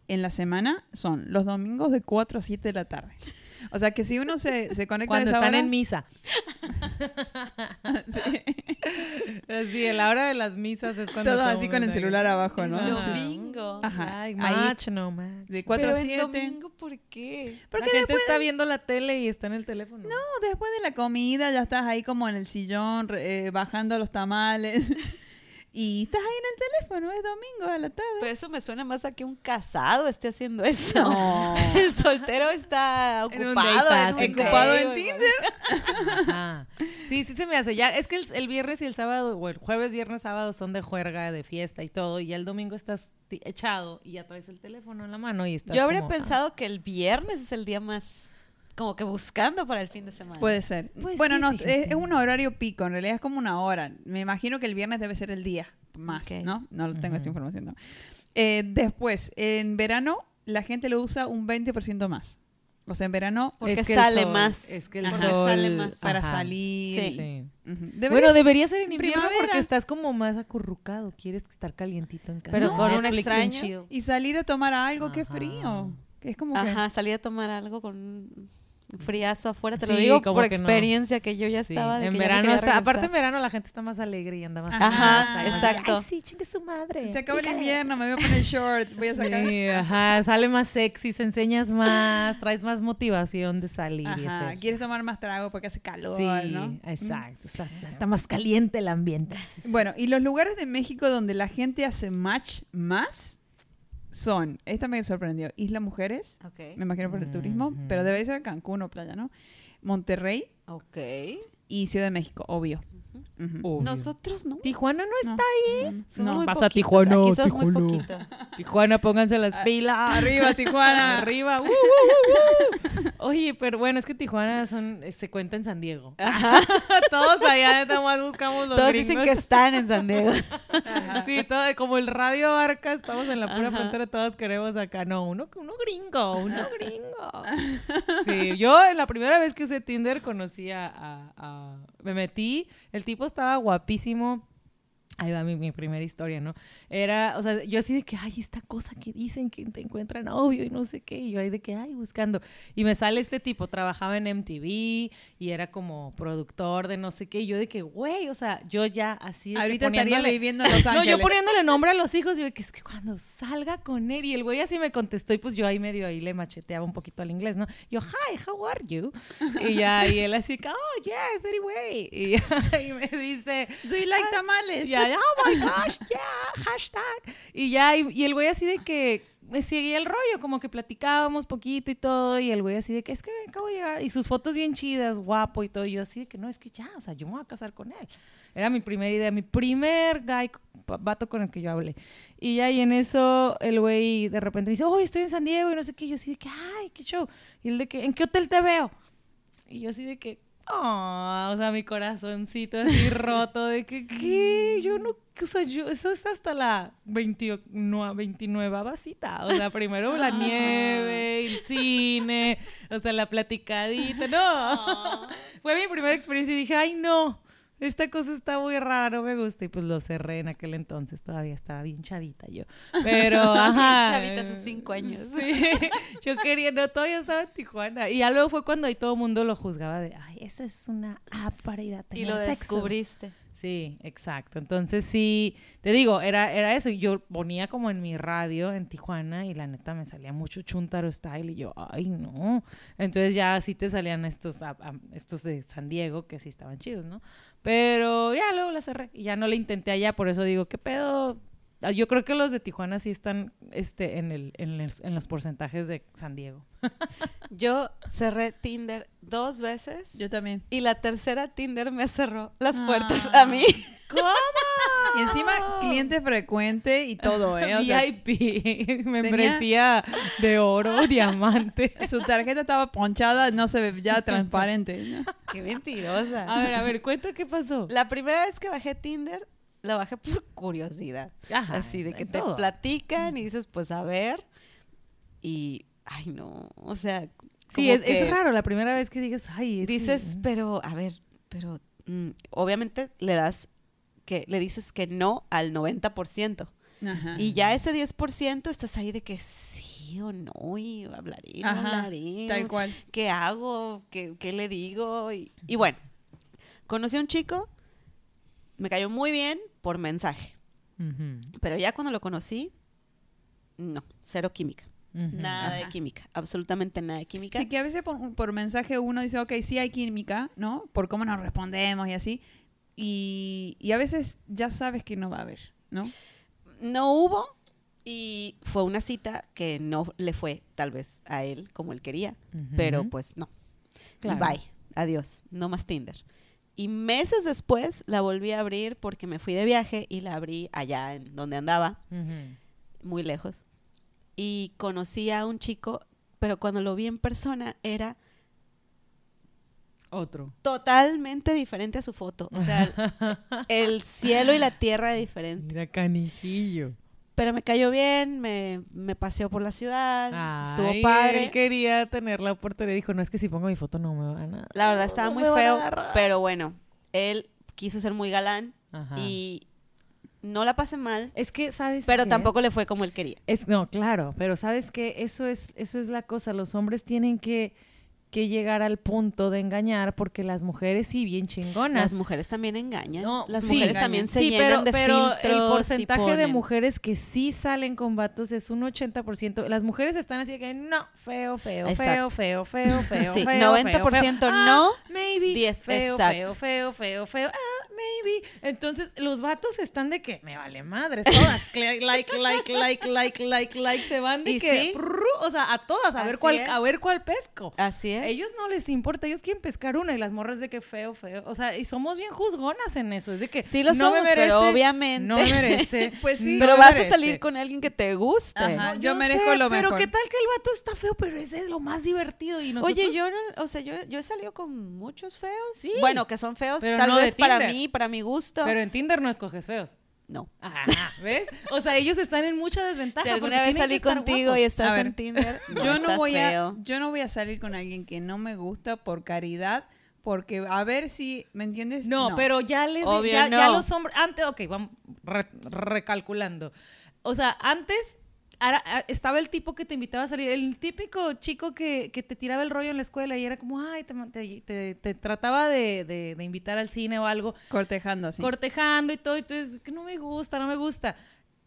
en la semana son los domingos de 4 a 7 de la tarde. O sea, que si uno se, se conecta Cuando a esa están hora, en misa. Sí, a la hora de las misas es cuando todo todo así con el celular abajo, ¿no? Ajá. Domingo. Ajá. Ay, Ahí- match, no match. de 4 Pero a en 7. domingo, ¿por qué? Porque la gente está viendo la tele y está en el teléfono. No, después de la comida ya estás ahí como en el sillón re- eh, bajando los tamales y estás ahí en el teléfono, es domingo a la tarde. Pero eso me suena más a que un casado esté haciendo eso. No. El soltero está En ocupado. en pass, un Ocupado en Tinder. Ajá. Sí, sí se me hace. Ya, es que el, el viernes y el sábado, o el jueves, viernes, sábado son de juerga, de fiesta y todo. Y ya el domingo estás echado y ya traes el teléfono en la mano y estás Yo habría como, ah. pensado que el viernes es el día más como que buscando para el fin de semana. Puede ser. Pues bueno, sí, no, es, es un horario pico, en realidad es como una hora. Me imagino que el viernes debe ser el día más, Ok. ¿no? No tengo esa Ujú. información. no. Eh, después, en verano la gente lo usa un 20% más. O sea, en verano Porque Es que el sale sol, más. Es que el Ajá. sol Sale más. para Ajá. salir. Sí. Bueno, Debería- debería ser en invierno primavera. porque estás como más acurrucado. Quieres estar calientito en casa. Pero con un extraño. y salir a tomar algo, qué Ajá. frío. Que es como que... Ajá, salí a tomar algo con friazo afuera. Te lo digo como por que no. experiencia que yo ya Sí, estaba. de en que verano está, aparte en verano la gente está más alegre y anda más Ajá, exacto. Ay, sí, chingue su madre. Se acaba el invierno, me voy a poner short, voy a sacar... Sí, ajá, sale más sexy, se enseñas más, traes más motivación de salir Ajá, quieres tomar más trago porque hace calor, Sí, ¿no? exacto. Está, está más caliente el ambiente. Bueno, y los lugares de México donde la gente hace match más son, esta me sorprendió, Isla Mujeres, me imagino por el turismo, pero debe ser Cancún o playa, ¿no? Monterrey Ok. y Ciudad de México, obvio. Nosotros no. Tijuana no No, está ahí. no, no. muy Vas a poquitos, Tijuana, Aquí somos muy Tijuana. poquito. Tijuana, pónganse las pilas. Arriba, Tijuana. Arriba. uh, uh, uh, uh. Oye, pero bueno, es que Tijuana son, eh, se cuenta en San Diego. Todos allá nada más buscamos los Todos gringos. dicen que están en San Diego. Sí, todo, como el radio Arca, estamos en la pura Ajá. frontera, todos queremos acá. No, uno, uno gringo, uno gringo. Sí, yo la primera vez que usé Tinder conocí a, a- a- Me metí, el tipo estaba guapísimo. Ahí va mi, mi primera historia, ¿no? Era, o sea, yo así de que, ay, esta cosa que dicen que te encuentran novio y no sé qué. Y yo ahí de que, ay, buscando. Y me sale este tipo, trabajaba en MTV y era como productor de no sé qué. Y yo de que, güey, o sea, yo ya así. de Ahorita estaría viviendo en Los no, Ángeles. yo poniéndole nombre a los hijos, yo que es que cuando salga con él, y el güey así me contestó, y pues yo ahí medio ahí le macheteaba un poquito al inglés, ¿no? Yo, hi, how are you? Y ya, y él así, oh, yes, very way. Y, y me dice, Do you like tamales? ya, oh my gosh, yeah, hashtag. Y ya, y, el güey así de que me seguía el rollo, como que platicábamos poquito y todo, y el güey así de que es que acabo de llegar, y sus fotos bien chidas, guapo y todo, y yo así de que no, es que ya, o sea, yo me voy a casar con él. Era mi primera idea, mi primer guy, vato con el que yo hablé. Y ya, y en eso el güey de repente me dice, oh, estoy en San Diego y no sé qué, y yo así de que, ay, qué show. Y él de que, ¿en qué hotel te veo? Y yo así de que, oh, o sea, mi corazoncito así roto de que, ¿qué? Yo no, o sea, yo, eso es hasta la 29, 29 cita. O sea, primero la nieve, el cine, o sea, la platicadita, no. Fue mi primera experiencia y dije, ay, no. Esta cosa está muy rara, no me gusta. Y pues lo cerré en aquel entonces, todavía estaba bien chavita yo. Pero, ajá. Chavita hace cinco años. Sí, yo quería, no, todavía estaba en Tijuana. Y ya luego fue cuando ahí todo el mundo lo juzgaba de, ay, eso es una app para ir a Y tener lo sexo". descubriste. Sí, exacto. Entonces sí, te digo, era, era eso. Y yo ponía como en mi radio en Tijuana y la neta me salía mucho Chuntaro Style y yo, ay no. Entonces ya sí te salían estos, a- a- estos de San Diego que sí estaban chidos, ¿no? Pero ya luego la cerré y ya no le intenté allá, por eso digo, ¿qué pedo? Ah, Yo creo que los de Tijuana sí están este, en, el, en, los, en los porcentajes de San Diego. Yo cerré Tinder dos veces Yo también. y la tercera Tinder me cerró las puertas Ah. a mí. ¿Cómo? Y encima cliente frecuente y todo, ¿eh? O sea, VIP, membresía de oro, diamante. su tarjeta estaba ponchada, no se ve ya transparente. ¿no? Qué mentirosa. A ver, a ver, cuenta qué pasó. La primera vez que bajé Tinder, la bajé por curiosidad. Ajá, Así de que te todos. platican y dices, pues a ver. Y, ay no, o sea, Sí, es, es raro la primera vez que digas, ay, es Dices, pero, a ver, pero mm, obviamente le das, que le dices que no al 90%. Ajá. Y ya ese 10% estás ahí de que sí o no, y hablaré, no hablaré. Tal cual. ¿Qué hago? ¿Qué, qué le digo? Y, y bueno, conocí a un chico, me cayó muy bien por mensaje. Ujú, Pero ya cuando lo conocí, no, cero química. ujú. Nada de química, absolutamente nada de química. Sí, que a veces por, por mensaje uno dice, ok, sí hay química, ¿no? Por cómo nos respondemos y así. Y, y a veces ya sabes que no va a haber, ¿no? no hubo y fue una cita que no le fue tal vez a él como él quería, Ujú. pero pues no. Claro. Bye, adiós, no más Tinder. Y meses después la volví a abrir porque me fui de viaje y la abrí allá en donde andaba, muy lejos. Y conocí a un chico, pero cuando lo vi en persona era Otro. totalmente diferente a su foto. O sea, el cielo y la tierra de diferente. Mira, canijillo. Pero me cayó bien, me, me paseó por la ciudad, estuvo padre. Él quería tener la oportunidad. Dijo, no, es que si pongo mi foto no me van a... La verdad estaba no muy feo, agarrar". pero bueno, él quiso ser muy galán Ajá. y no la pasé mal, Es que, ¿sabes pero qué? tampoco le fue como él quería. Es, no, claro, pero sabes que eso es, eso es la cosa. Los hombres tienen que, que llegar al punto de engañar porque las mujeres sí, bien chingonas. Las mujeres también engañan. No, las sí, mujeres engañan. también se sí, llenan pero, de pero filtros el porcentaje de mujeres que sí salen con vatos es un 80%. Las mujeres están así que no, feo, feo, Exacto. feo, feo, feo, feo, Sí, feo, 90% feo. no, Ah, maybe. 10, feo, exacto. feo, feo, feo, feo. Ah, maybe. Entonces, los vatos están de que me vale madres todas. like, like, like, like, like, like, like. Se van de ¿Y que, sí? o sea, a todas, a ver cuál, es. a ver cuál pesco. Así es. Ellos no les importa, ellos quieren pescar una y las morras de que feo, feo. O sea, y somos bien juzgonas en eso. Es de que Sí lo no me pero merece, obviamente. No me merece. Pues sí. no pero vas merece. a salir con alguien que te guste. Ajá. Yo merezco sé, lo Pero mejor. qué tal que el vato está feo, pero ese es lo más divertido. Y nosotros, Oye, yo o sea, yo, yo he salido con muchos feos. Sí. Bueno, que son feos Pero tal no vez para Tinder. Mí, para mi gusto. Pero en Tinder no escoges feos. no. Ajá, ¿ves? O sea, ellos están en mucha desventaja. Si alguna vez salí contigo guapos. y estás ver, en Tinder, no, yo no estás voy feo. a yo no voy a salir con alguien que no me gusta por caridad porque a ver si me entiendes No, pero ya le Obvio ya, los hombres antes, ok, vamos re- recalculando. O sea, antes ara- estaba el tipo que te invitaba a salir, el típico chico que, que te tiraba el rollo en la escuela y era como, ay, te, te- te- te trataba de, de- de invitar al cine o algo, cortejando así cortejando y todo, y tú dices, que no me gusta, no me gusta.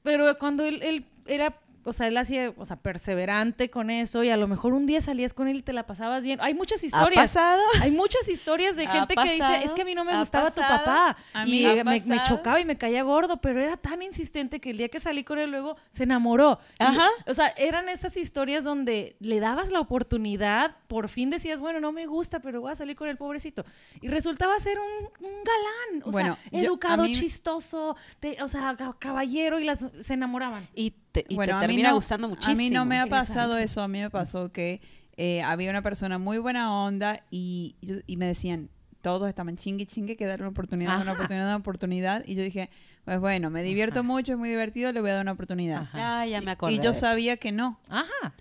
Pero cuando él, él era, o sea, él hacía, o sea, perseverante con eso y a lo mejor un día salías con él y te la pasabas bien. Hay muchas ¿Ha historias. pasado? Hay muchas historias de ¿Ha gente que dice, es que a mí no me ¿Ha gustaba tu papá. A y mí ha me, chocaba y me caía gordo, pero era tan insistente que el día que salí con él luego se enamoró. Y, Ajá. o sea, eran esas historias donde le dabas la oportunidad, por fin decías, bueno, no me gusta, pero voy a salir con el pobrecito. Y resultaba ser un, un galán, o Bueno, sea, educado, mí- chistoso, de- o sea, ca- caballero y las se enamoraban. Y te, y bueno, te termina no- gustando muchísimo. A mí no me ha Exacto. pasado eso, a mí me pasó que eh, había una persona muy buena onda y, y me decían, todos estaban chingue chingue que dar una oportunidad, una oportunidad, una oportunidad. Y yo dije, pues bueno, me divierto Ajá. mucho, es muy divertido, le voy a dar una oportunidad. Ajá. Ah, ya me acuerdo. Y yo sabía que no, Ajá.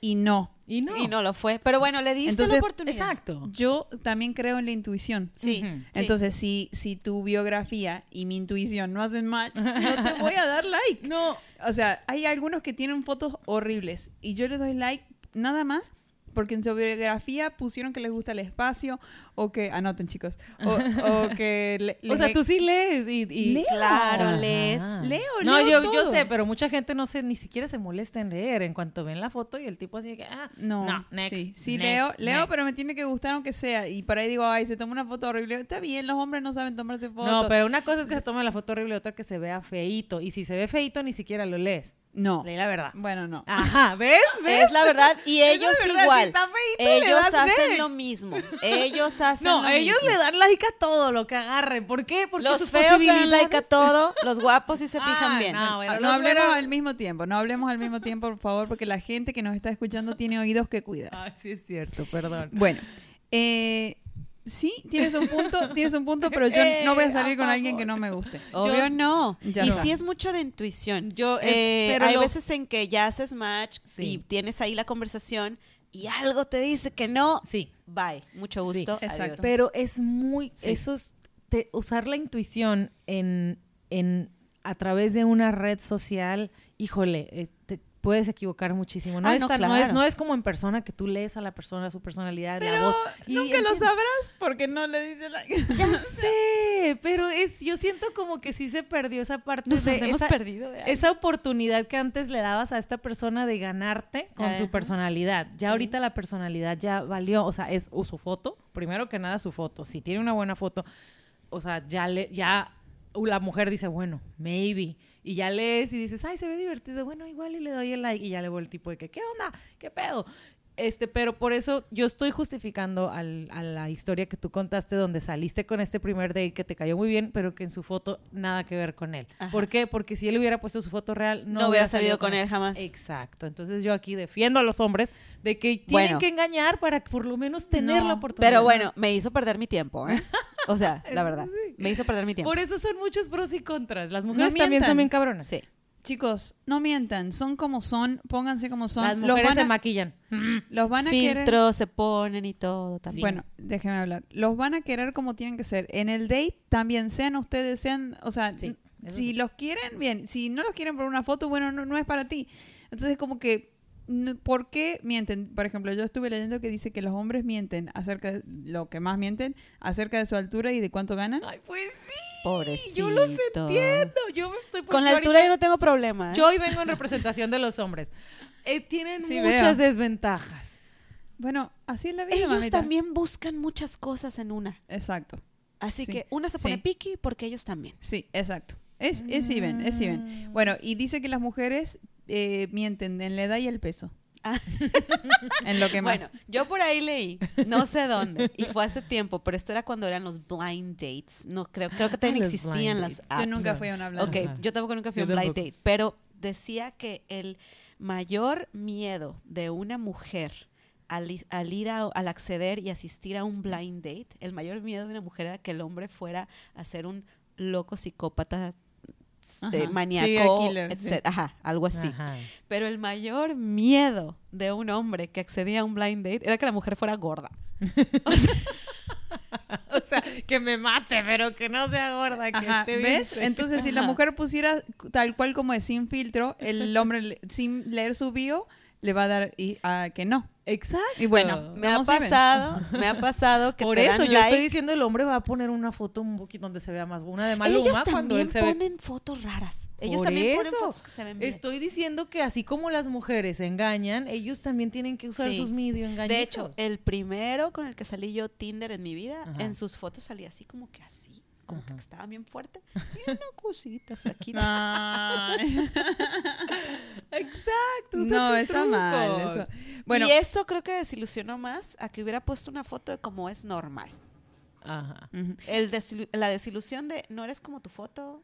y no. Y no. Y no lo fue. Pero bueno, le diste Entonces, la oportunidad. Exacto. Yo también creo en la intuición. Sí. Entonces, si, si tu biografía y mi intuición no hacen match, no te voy a dar like. No, O sea, hay algunos que tienen fotos horribles y yo le doy like nada más porque en su biografía pusieron que les gusta el espacio o que, anoten chicos, o, o que... le- O sea, tú sí lees y... y- Leo. Claro, Ajá. lees. Leo, No, leo yo, yo sé, pero mucha gente no sé, ni siquiera se molesta en leer. En cuanto ven la foto y el tipo así de que, ah, No, no, next, sí, sí next, leo, leo, next. pero me tiene que gustar aunque sea. Y por ahí digo, ay, se tomó una foto horrible. Está bien, los hombres no saben tomarse fotos. No, pero una cosa es que se tome la foto horrible otra que se vea feíto. Y si se ve feíto, ni siquiera lo lees. No. Lee la verdad. Bueno, no. Ajá, ¿ves? ¿Ves? Es la verdad. Y ellos verdad, si igual. está feíto, ellos hacen next. lo mismo. Ellos hacen No, lo ellos mismo. le dan like a todo lo que agarren. ¿Por qué? Porque Los sus feos le dan like a todo, los guapos sí se fijan Ah, bien. no, bueno, Ah, no hablemos al mismo tiempo, no hablemos al mismo tiempo, por favor, porque la gente que nos está escuchando tiene oídos que cuidar. Ah, sí es cierto, perdón. Bueno, eh, sí, tienes un punto, tienes un punto, pero yo no voy a Eh, salir con alguien que no me guste. Obvio Yo- no. Ya y no. sí es mucho de intuición. Yo, es- Eh, pero hay lo- veces en que ya haces match Sí. y tienes ahí la conversación y algo te dice que no. Sí, Bye. Mucho Sí, gusto. exacto. adiós. pero es muy... Sí. Eso es... te- usar la intuición en, en... A través de una red social, híjole, es- te puedes equivocar muchísimo. No, Ah, es no, tan- no, es, claro. no es como en persona que tú lees a la persona, su personalidad, la Pero voz. y nunca lo entiendes. sabrás porque no le dices la... Ya sé, pero es, yo siento como que sí se perdió esa parte Nos de hemos esa, perdido de esa oportunidad que antes le dabas a esta persona de ganarte con Ajá. su personalidad. Ya Sí. ahorita la personalidad ya valió, o sea, es o su foto, primero que nada su foto. Si tiene una buena foto, o sea, ya le, ya la mujer dice, bueno, maybe. Y ya lees y dices, ay, se ve divertido. Bueno, igual y le doy el like. Y ya le vuelve el tipo de que, ¿qué onda? ¿Qué pedo? Este, pero por eso yo estoy justificando al- a la historia que tú contaste donde saliste con este primer date que te cayó muy bien, pero que en su foto nada que ver con él. Ajá. ¿Por qué? Porque si él hubiera puesto su foto real, no, No hubiera salido con él jamás. Exacto. Entonces yo aquí defiendo a los hombres de que tienen Bueno. que engañar para por lo menos tener No, la oportunidad. Pero bueno, me hizo perder mi tiempo, ¿eh? O sea, la verdad. sí. Me hizo perder mi tiempo. Por eso son muchos pros y contras. Las mujeres No también mientan. son bien cabronas. Sí. Chicos, no mientan, son como son, pónganse como son. Las los mujeres van se a, maquillan. los van a querer... Filtros se ponen y todo también. Bueno, déjenme hablar. Los van a querer como tienen que ser. En el date también sean ustedes, sean, o sea, Sí, eso si sí. los quieren, bien. Si no los quieren por una foto, bueno, no, no es para ti. Entonces, como que, ¿por qué mienten? Por ejemplo, yo estuve leyendo que dice que los hombres mienten acerca de lo que más mienten, acerca de su altura y de cuánto ganan. Ay, pues sí. Pobrecito. Yo los entiendo. Yo estoy Con la yo altura ahorita- yo no tengo problema. ¿eh? Yo hoy vengo en representación de los hombres. Eh, tienen Sí, muchas veo. desventajas. Bueno, así es la vida, Ellos mamita. también buscan muchas cosas en una. Exacto. Así Sí. que una se pone Sí. piqui porque ellos también. Sí, exacto. Es, es even, es even. Mm. Bueno, y dice que las mujeres eh, mienten en la edad y el peso. Ah. en lo que más. Bueno, yo por ahí leí, no sé dónde, y fue hace tiempo, pero esto era cuando eran los blind dates. No creo, creo que también Ah, los existían las apps. Yo nunca fui a una blind Ok, Ajá. yo tampoco nunca fui a un blind date, pero decía que el mayor miedo de una mujer al, al ir a- al acceder y asistir a un blind date, el mayor miedo de una mujer era que el hombre fuera a ser un loco psicópata. Eh, maníaco, sí. etc. Ajá, algo así. Ajá. Pero el mayor miedo de un hombre que accedía a un blind date era que la mujer fuera gorda. O sea, que me mate, pero que no sea gorda, que Ajá, esté bien. ¿ves? Entonces, si la mujer pusiera tal cual como es sin filtro, el hombre sin leer su bio le va a dar y, a que no. Exacto. Y bueno, Me ha pasado, me ha pasado que Por te eso dan yo like. estoy diciendo el hombre va a poner una foto un poquito donde se vea más una de Maluma Ellos cuando él se ve ponen fotos raras. Ellos Por también ponen fotos que se ven bien. Estoy diciendo que así como las mujeres engañan, ellos también tienen que usar Sí. sus medio engaños. De hecho, el primero con el que salí yo Tinder en mi vida, Ajá. en sus fotos salía así como que así, como Ajá. que estaba bien fuerte. Y una cosita flaquita. Exacto. no, está mal. eso. Bueno, y eso creo que desilusionó más a que hubiera puesto una foto de cómo es normal. Ajá. El desilu- la desilusión de no eres como tu foto.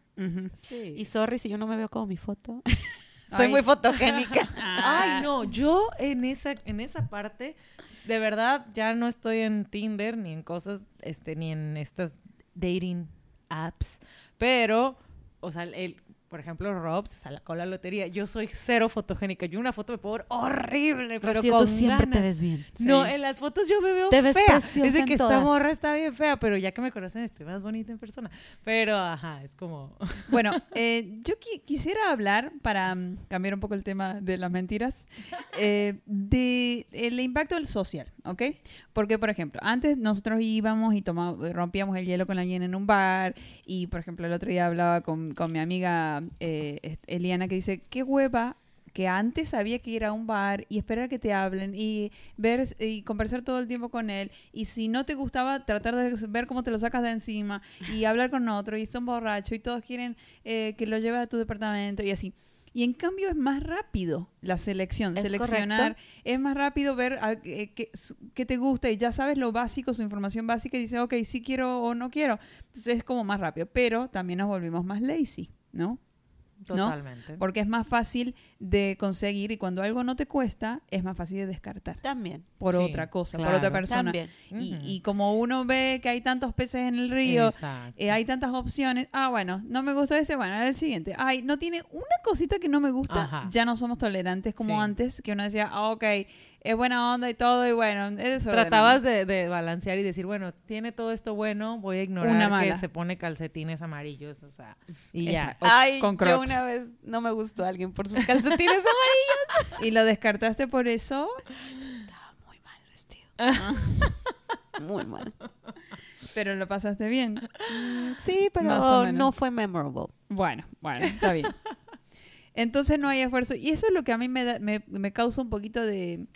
Sí. Y sorry si yo no me veo como mi foto. Soy Ay. muy fotogénica. Ay, no, yo en esa, en esa parte, de verdad, ya no estoy en Tinder, ni en cosas, este, ni en estas dating apps, pero, o sea, el, por ejemplo, Rob se sacó la lotería. Yo soy cero fotogénica. Yo una foto me puedo ver horrible, pero Rocío, con tú siempre te ves bien. No, en las fotos yo me veo Te ves fea. Es de en que esta todas. morra está bien fea, pero ya que me conocen estoy más bonita en persona. Pero, ajá, es como... Bueno, eh, yo qui- quisiera hablar, para mm, cambiar un poco el tema de las mentiras, eh, de el impacto del social, ¿ok? Porque, por ejemplo, antes nosotros íbamos y rompíamos el hielo con alguien en un bar y, por ejemplo, el otro día hablaba con, con mi amiga eh, Eliana que dice, qué hueva que antes había que ir a un bar y esperar a que te hablen y ver y conversar todo el tiempo con él y si no te gustaba tratar de ver cómo te lo sacas de encima y hablar con otro y son borrachos y todos quieren eh, que lo lleves a tu departamento y así y en cambio es más rápido la selección Es seleccionar correcto. es más rápido ver a- qué qué te gusta y ya sabes lo básico su información básica y dices ok sí quiero o no quiero entonces es como más rápido pero también nos volvimos más lazy ¿no? Totalmente. Porque es más fácil de conseguir y cuando algo no te cuesta, es más fácil de descartar También. por Sí, otra cosa, por otra persona. También. Y, y como uno ve que hay tantos peces en el río, eh, hay tantas opciones, ah, bueno, no me gustó ese, bueno, el siguiente. Ay, no tiene una cosita que no me gusta, Ajá. ya no somos tolerantes como Sí. antes, que uno decía, ah, ok, es buena onda y todo, y bueno, es. Tratabas de, de balancear y decir, bueno, tiene todo esto bueno, voy a ignorar Una que se pone calcetines amarillos, o sea, y ya. Exacto. O Ay, con yo Crocs. una vez no me gustó a alguien por sus calcetines amarillos. Y lo descartaste por eso, Estaba muy mal vestido. muy mal. pero lo pasaste bien. Sí, pero no fue memorable. Bueno, bueno, está bien. Entonces no hay esfuerzo. Y eso es lo que a mí me, da- me, me causa un poquito de,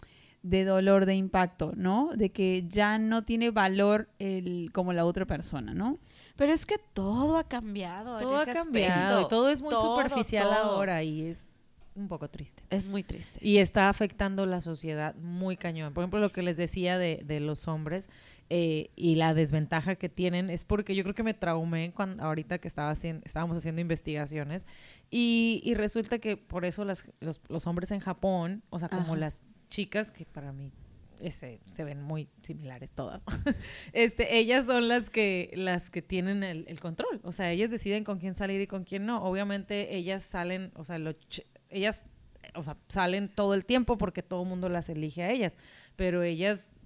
de dolor, de impacto, ¿no? De que ya no tiene valor el, como la otra persona, ¿no? Pero es que todo ha cambiado. Todo ha cambiado, todo es muy Todo, superficial todo. ahora y es un poco triste. Es muy triste. Y está afectando la sociedad muy cañón. Por ejemplo, lo que les decía de, de los hombres eh, y la desventaja que tienen es porque yo creo que me traumé cuando, ahorita que estaba haciendo, estábamos haciendo investigaciones y, y resulta que por eso las, los, los hombres en Japón, o sea, como Ajá. las chicas, que para mí ese, se ven muy similares todas, este, ellas son las que, las que tienen el, el control. O sea, ellas deciden con quién salir y con quién no. Obviamente ellas salen, o sea, lo ellas o sea, salen todo el tiempo porque todo el mundo las elige a ellas, pero ellas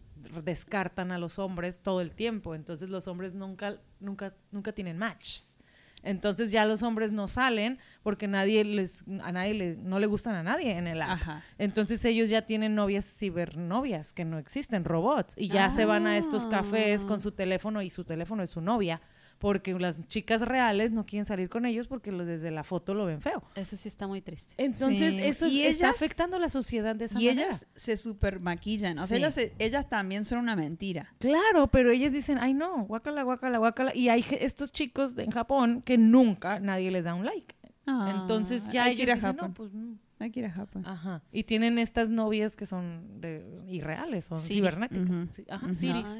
descartan a los hombres todo el tiempo, entonces los hombres nunca, nunca, nunca tienen matches. Entonces ya los hombres no salen porque nadie les, a nadie le, no le gustan a nadie en el app. Ajá. Entonces ellos ya tienen novias cibernovias que no existen, robots, y ya se van a estos cafés con su teléfono y su teléfono es su novia, porque las chicas reales no quieren salir con ellos porque los desde la foto lo ven feo. Eso sí está muy triste. Entonces, Sí. eso Y está ellas- afectando a la sociedad de esa Y manera. ellas se super maquillan. O sea, Sí. ellas, ellas también son una mentira. Claro, pero ellas dicen, ay no, guácala, guácala, guácala. Y hay ge- estos chicos de- en Japón que nunca nadie les da un like. Entonces ya Ah, hay que ellos ir a dicen, Japón. no, pues mm". Hay que ir a Japón. Ajá. Y tienen estas novias que son de, irreales, son Siri. cibernéticas. Ujú. Sí, Ajá.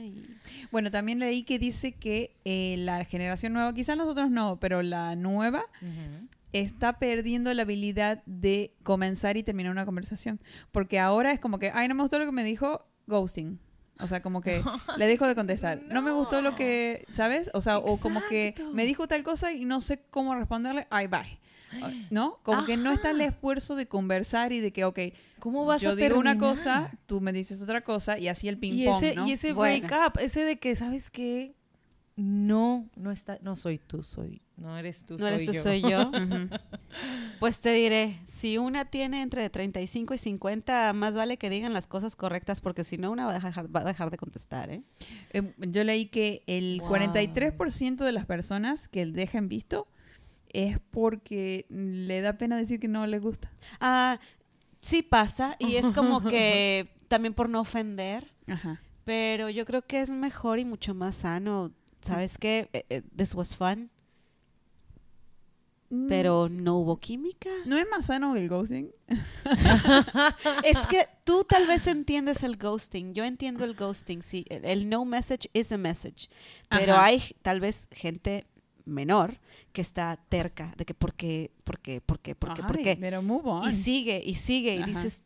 Bueno, también leí que dice que eh, la generación nueva, quizás nosotros no, pero la nueva está perdiendo la habilidad de comenzar y terminar una conversación. Porque ahora es como que, ay, no me gustó lo que me dijo, ghosting. O sea, como que le dejo de contestar. No. me gustó lo que, ¿sabes? O sea, o como que me dijo tal cosa y no sé cómo responderle, ay, bye. ¿No? Como que no está el esfuerzo de conversar y de que, ok, ¿Cómo vas yo a digo una cosa, tú me dices otra cosa y así el y ping-pong, ese, ¿no? y ese Bueno. break up, ese de que, ¿sabes qué? No, no está, no soy tú, soy, no eres tú, No soy eres tú, yo. soy yo. Pues te diré, si una tiene entre 35 y 50, más vale que digan las cosas correctas porque si no, una va a dejar, va a dejar de contestar, ¿eh? Eh, Yo leí que el Wow. 43% de las personas que dejan visto es porque le da pena decir que no le gusta. Ah, sí pasa y es como que también por no ofender, Ajá. pero yo creo que es mejor y mucho más sano. ¿Sabes qué? Eh, eh, This was fun, Mm, pero no hubo química. ¿No es más sano el ghosting? Es que tú tal vez entiendes el ghosting. Yo entiendo el ghosting, sí. El, el no message is a message. Pero Ajá. hay tal vez gente menor que está terca de que por qué, por qué, por qué, por qué, por qué. Pero move on. Y sigue, y sigue, y dices,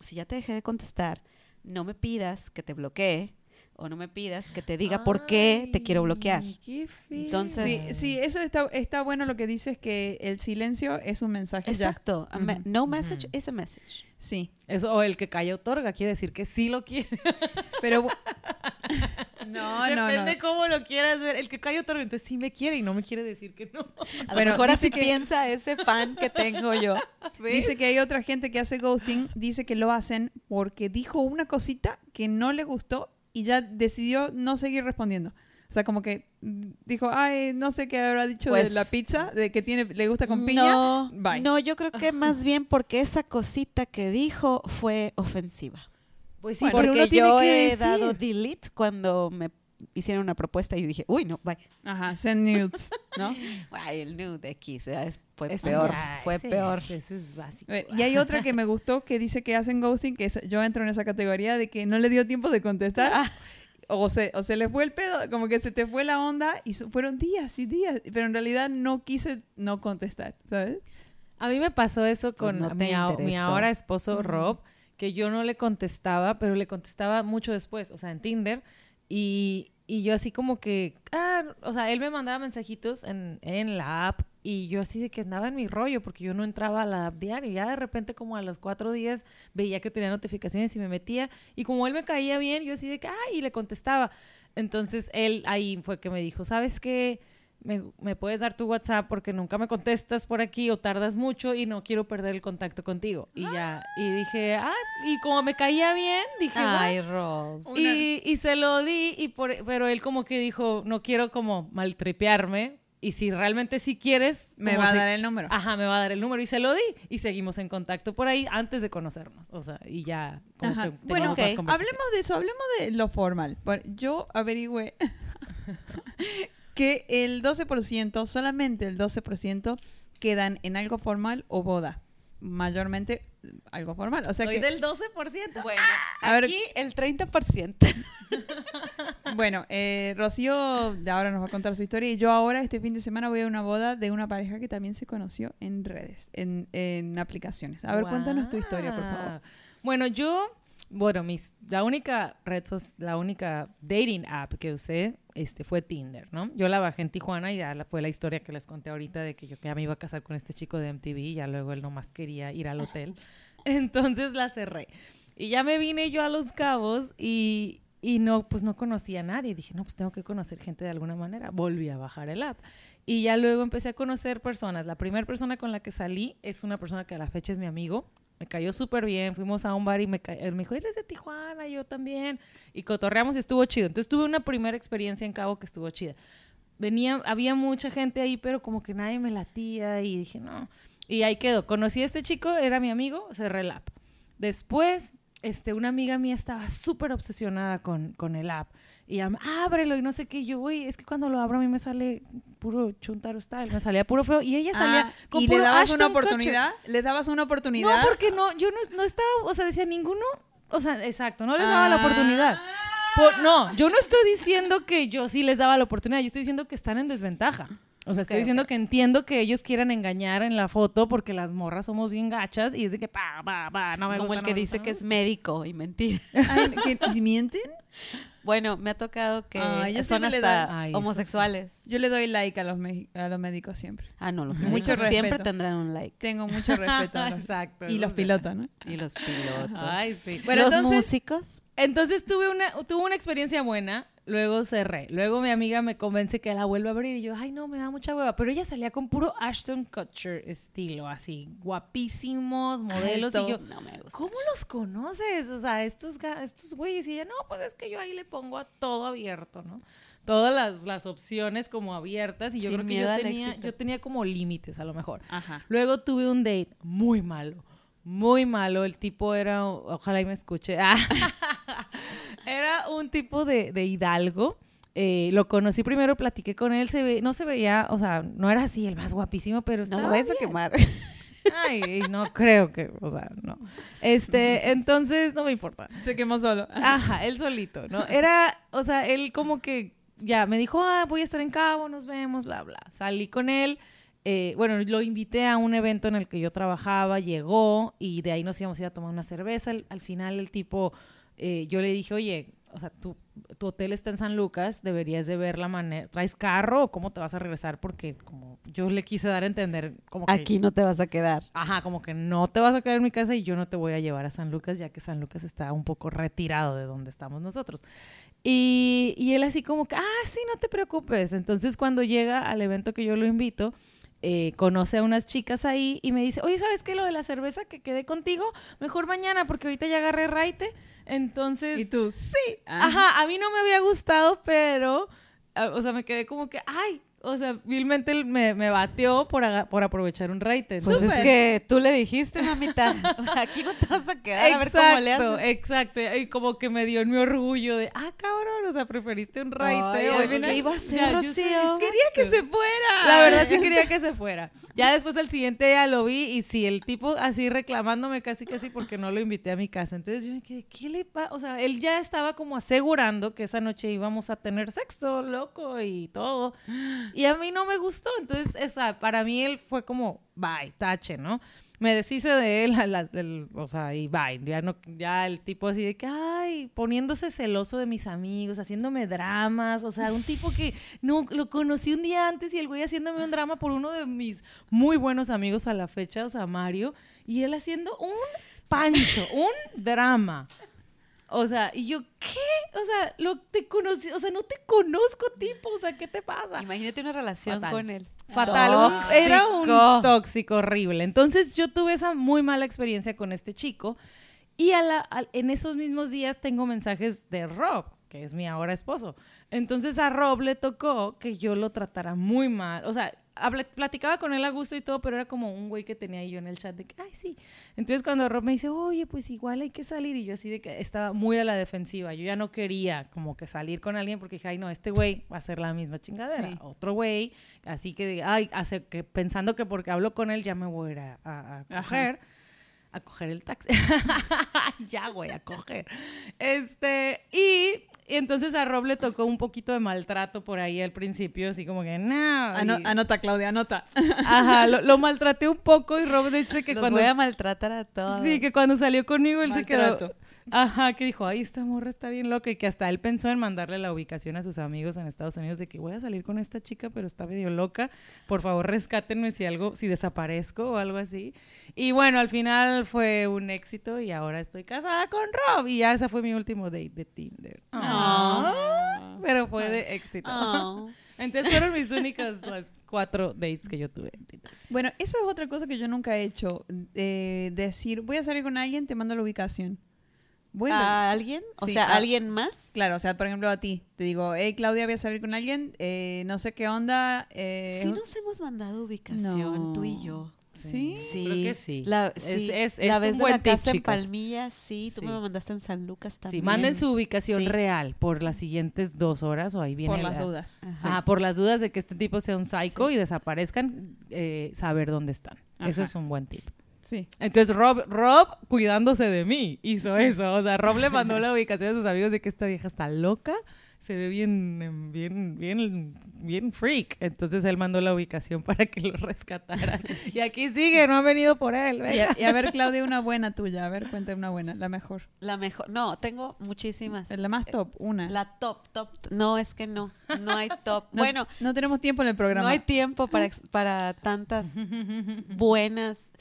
si ya te dejé de contestar, no me pidas que te bloquee, o no me pidas que te diga por qué te quiero bloquear. Qué feo. Entonces- Sí, sí, eso está, está bueno lo que dices que el silencio es un mensaje ya. Exacto. A me- Ujú. No message Ujú. is a message. Sí, Eso, o el que calla otorga, quiere decir que sí lo quiere. pero... no, no, no. Depende cómo lo quieras ver. El que calla otorga, entonces sí me quiere y no me quiere decir que no. A Bueno, lo mejor dice así que- piensa ese fan que tengo yo. Dice que hay otra gente que hace ghosting, dice que lo hacen porque dijo una cosita que no le gustó y ya decidió no seguir respondiendo. O sea, como que dijo, ay, no sé qué habrá dicho de Pues- la pizza, de que tiene, le gusta con piña. No, Bye. no, yo creo que más bien porque esa cosita que dijo fue ofensiva. Pues sí, Bueno, porque yo que he decir. dado delete cuando me hicieron una propuesta y dije, uy, no, bye. Ajá, send nudes, ¿no? Ay, el nude X, eh, es- fue peor, ya, fue ese peor. es- ese es básico. Eh, Y hay otra que me gustó que dice que hacen ghosting, que es- yo entro en esa categoría de que no le dio tiempo de contestar. Ah. O se, o se le fue el pedo, como que se te fue la onda y fueron días y días, pero en realidad no quise no contestar, ¿sabes? A mí me pasó eso con Pues no te mi, a- mi ahora esposo. Rob, que yo no le contestaba, pero le contestaba mucho después, o sea, en Tinder. Y, y yo así como que, ah, o sea, él me mandaba mensajitos en, en la app y yo así de que andaba en mi rollo porque yo no entraba a la app diario. Ya de repente como a los cuatro días veía que tenía notificaciones y me metía. Y como él me caía bien, yo así de que, ay, y le contestaba. Entonces él ahí fue que me dijo, ¿sabes qué? Me, me puedes dar tu WhatsApp porque nunca me contestas por aquí o tardas mucho y no quiero perder el contacto contigo. Y ya, y dije, ah, y como me caía bien, dije, Ay. Rob. Una- Y, y se lo di, y por, pero él como que dijo, no quiero como maltripearme. Y si realmente sí quieres... Me va a si- dar el número. Ajá, me va a dar el número y se lo di. Y seguimos en contacto por ahí antes de conocernos. O sea, y ya... Como Ajá. que Bueno, más ok. conversación. Hablemos de eso, hablemos de lo formal. Bueno, Yo averigüé que el 12%, solamente el 12% quedan en algo formal o boda. Mayormente algo formal. O sea Soy que, del 12%. Bueno, A ver- aquí el 30%. bueno, eh, Rocío de ahora nos va a contar su historia y yo ahora este fin de semana voy a una boda de una pareja que también se conoció en redes, en, en aplicaciones. A ver, cuéntanos tu historia, por favor. Bueno, yo, bueno, mis, la única red, la única dating app que usé este, fue Tinder, ¿no? Yo la bajé en Tijuana y ya la- fue la historia que les conté ahorita de que yo ya me iba a casar con este chico de MTV y ya luego él nomás quería ir al hotel. Entonces la cerré. Y ya me vine yo a Los Cabos y, y no, pues no conocía a nadie. Dije, no, pues tengo que conocer gente de alguna manera. Volví a bajar el app. Y ya luego empecé a conocer personas. La primera persona con la que salí es una persona que a la fecha es mi amigo. Me cayó súper bien. Fuimos a un bar y me, me dijo, eres de Tijuana, yo también. Y cotorreamos y estuvo chido. Entonces tuve una primera experiencia en Cabo que estuvo chida. Venía, había mucha gente ahí, pero como que nadie me latía y dije, no. Y ahí quedó. Conocí a este chico, era mi amigo, cerré el. Después, este, una amiga mía estaba súper obsesionada con, con el app. Y ella, ábrelo y no sé qué. Y yo, güey, es que cuando lo abro a mí me sale puro chuntaro style. Me salía puro feo. Y ella salía Ah, con ¿Y le dabas una Ashton Kutcher. oportunidad? ¿Le dabas una oportunidad? No, porque no, yo no, no estaba, o sea, decía ninguno, o sea, exacto, no les daba la Ah. oportunidad. Por- no, yo no estoy diciendo que yo sí les daba la oportunidad, yo estoy diciendo que están en desventaja. O sea, estoy diciendo que entiendo que ellos quieran engañar en la foto porque las morras somos bien gachas y es de que pa, pa, pa, no me Como gusta, el que dice gusta, que es médico y ¿que- ¿y mienten? Bueno, me ha tocado que Ay, yo son siempre le doy- Ay, homosexuales. Yo le doy like a los, a los médicos siempre. Ah, no, los Mucho médicos siempre respeto. tendrán un like. Tengo mucho respeto. a los- Exacto. y los pilotos, ¿no? Y los pilotos. Ay, sí. Bueno, los entonces- músicos. Entonces tuve una, tuve una experiencia buena, luego cerré. Luego mi amiga me convence que la vuelva a abrir y yo, ay no, me da mucha hueva. Pero ella salía con puro Ashton Kutcher estilo, así, guapísimos, modelos. Alto. Y yo, no me gusta. ¿cómo los conoces? O sea, estos, estos güeyes. Y ella, no, pues es que yo ahí le pongo a todo abierto, ¿no? Todas las, las opciones como abiertas y yo Sin creo que yo tenía, yo tenía como límites a lo mejor. Ajá. Luego tuve un date muy malo, muy malo. El tipo era, ojalá y me escuche, Ah. era un tipo de, de hidalgo. Eh, lo conocí primero, platiqué con él, se ve, no se veía, o sea, no era así el más guapísimo, pero No estaba lo vayas a quemar. Ay, no creo que, o sea, no. Este, entonces no me importa. Se quemó solo. Ajá, él solito, ¿no? Era, o sea, él como que ya me dijo, ah, voy a estar en Cabo, nos vemos, bla, bla. Salí con él. Eh, bueno, lo invité a un evento en el que yo trabajaba, llegó y de ahí nos íbamos a ir a tomar una cerveza. Al, al final el tipo, eh, yo le dije, oye, o sea, tu, tu hotel está en San Lucas, deberías de ver la manera, ¿traes carro o cómo te vas a regresar? Porque como yo le quise dar a entender como que... Aquí no te vas a quedar. Ajá, como que no te vas a quedar en mi casa y yo no te voy a llevar a San Lucas, ya que San Lucas está un poco retirado de donde estamos nosotros. Y, y él así como que, ah, sí, no te preocupes. Entonces cuando llega al evento que yo lo invito, eh, conoce a unas chicas ahí y me dice, oye, ¿sabes qué? Lo de la cerveza que quedé contigo, mejor mañana porque ahorita ya agarré raite. Entonces... Y tú, sí. Ajá, a mí no me había gustado, pero, ah, o sea, me quedé como que, ay, o sea, vilmente me, me bateó por, por aprovechar un raite. Pues es que tú le dijiste, mamita, aquí no te vas a quedar a ver cómo le Exacto, haces. exacto. Y como que me dio en mi orgullo de, ah, cabrón, o sea, preferiste un raite. Ay, que iba a ser, Rocío. Quería que se fuera. La verdad sí quería que se fuera. Ya después el siguiente día lo vi y sí, el tipo así reclamándome casi casi porque no lo invité a mi casa. Entonces yo me quedé, ¿qué le pasa? O sea, él ya estaba como asegurando que esa noche íbamos a tener sexo, loco, y todo. Y a mí no me gustó. Entonces, esa, para mí él fue como, bye, tache, ¿no? Me deshice de él, a las- del- o sea, y bye. Ya, no, ya el tipo así de que, ay, poniéndose celoso de mis amigos, haciéndome dramas. O sea, un tipo que no lo conocí un día antes y el güey haciéndome un drama por uno de mis muy buenos amigos a la fecha, o sea, Mario. Y él haciendo un pancho, un drama. O sea, y yo, ¿qué? O sea, lo te conocí, o sea, no te conozco, tipo, o sea, ¿qué te pasa? Imagínate una relación Fatal. con él. Fatal, Tóxico. era un tóxico horrible. Entonces yo tuve esa muy mala experiencia con este chico y a la- al- en esos mismos días tengo mensajes de Rob, que es mi ahora esposo. Entonces a Rob le tocó que yo lo tratara muy mal. O sea, platicaba con él a gusto y todo, pero era como un güey que tenía yo en el chat de que, ay, sí. Entonces cuando Rob me dice, oye, pues igual hay que salir, y yo así de que estaba muy a la defensiva. Yo ya no quería como que salir con alguien porque dije, ay, no, este güey va a hacer la misma chingadera. Sí. Otro güey, así que, ay, hace que pensando que porque hablo con él ya me voy a ir a, Ajá. A coger el taxi. ya, güey, a coger. Este, y, y entonces a Rob le tocó un poquito de maltrato por ahí al principio, así como que, no. Ano- anota, Claudia, anota. Ajá, lo, lo maltraté un poco y Rob dice que Los cuando... voy a maltratar a todos. Sí, que cuando salió conmigo él se Maltrato. quedó... Ajá, que dijo, ay, esta morra está bien loca y que hasta él pensó en mandarle la ubicación a sus amigos en Estados Unidos de que voy a salir con esta chica, pero está medio loca, por favor rescátenme si algo, si desaparezco o algo así. Y bueno, al final fue un éxito y ahora estoy casada con Rob y ya esa fue mi último date de Tinder. Pero fue de éxito. Entonces fueron mis únicas las cuatro dates que yo tuve en Tinder. Bueno, eso es otra cosa que yo nunca he hecho. eh, decir, voy a salir con alguien, te mando la ubicación. Voy a- ¿A alguien? O Sí, sea, a- ¿alguien más? Claro, o sea, por ejemplo, a ti. Te digo, hey, Claudia, voy a salir con alguien, eh, no sé qué onda. eh, Sí nos hemos mandado ubicación, No. tú y yo. ¿Sí? Sí. Creo que sí. La, Es- sí. es- la es vez un de buen la tip, casa en. Palmilla, sí. Tú Sí. me mandaste en San Lucas Sí, también. manden su ubicación Sí. real por las siguientes dos horas o ahí viene por las la- dudas. Ajá. Ajá, por las dudas de que este tipo sea un psycho Sí. y desaparezcan, eh, saber dónde están. Eso Ajá. es un buen tip. Sí. Entonces Rob, Rob, cuidándose de mí, hizo eso. O sea, Rob le mandó la ubicación a sus amigos de que esta vieja está loca, se ve bien, em, bien, bien, bien freak. Entonces él mandó la ubicación para que lo rescataran. Y aquí sigue, no ha venido por él. Y a, y a ver, Claudia, una buena tuya. A ver, cuéntame una buena, la mejor. La mejor. No, tengo muchísimas. La más top, una. La top, top. No, es que no. No hay top. No- bueno, no tenemos tiempo en el programa. no hay tiempo para, para tantas buenas.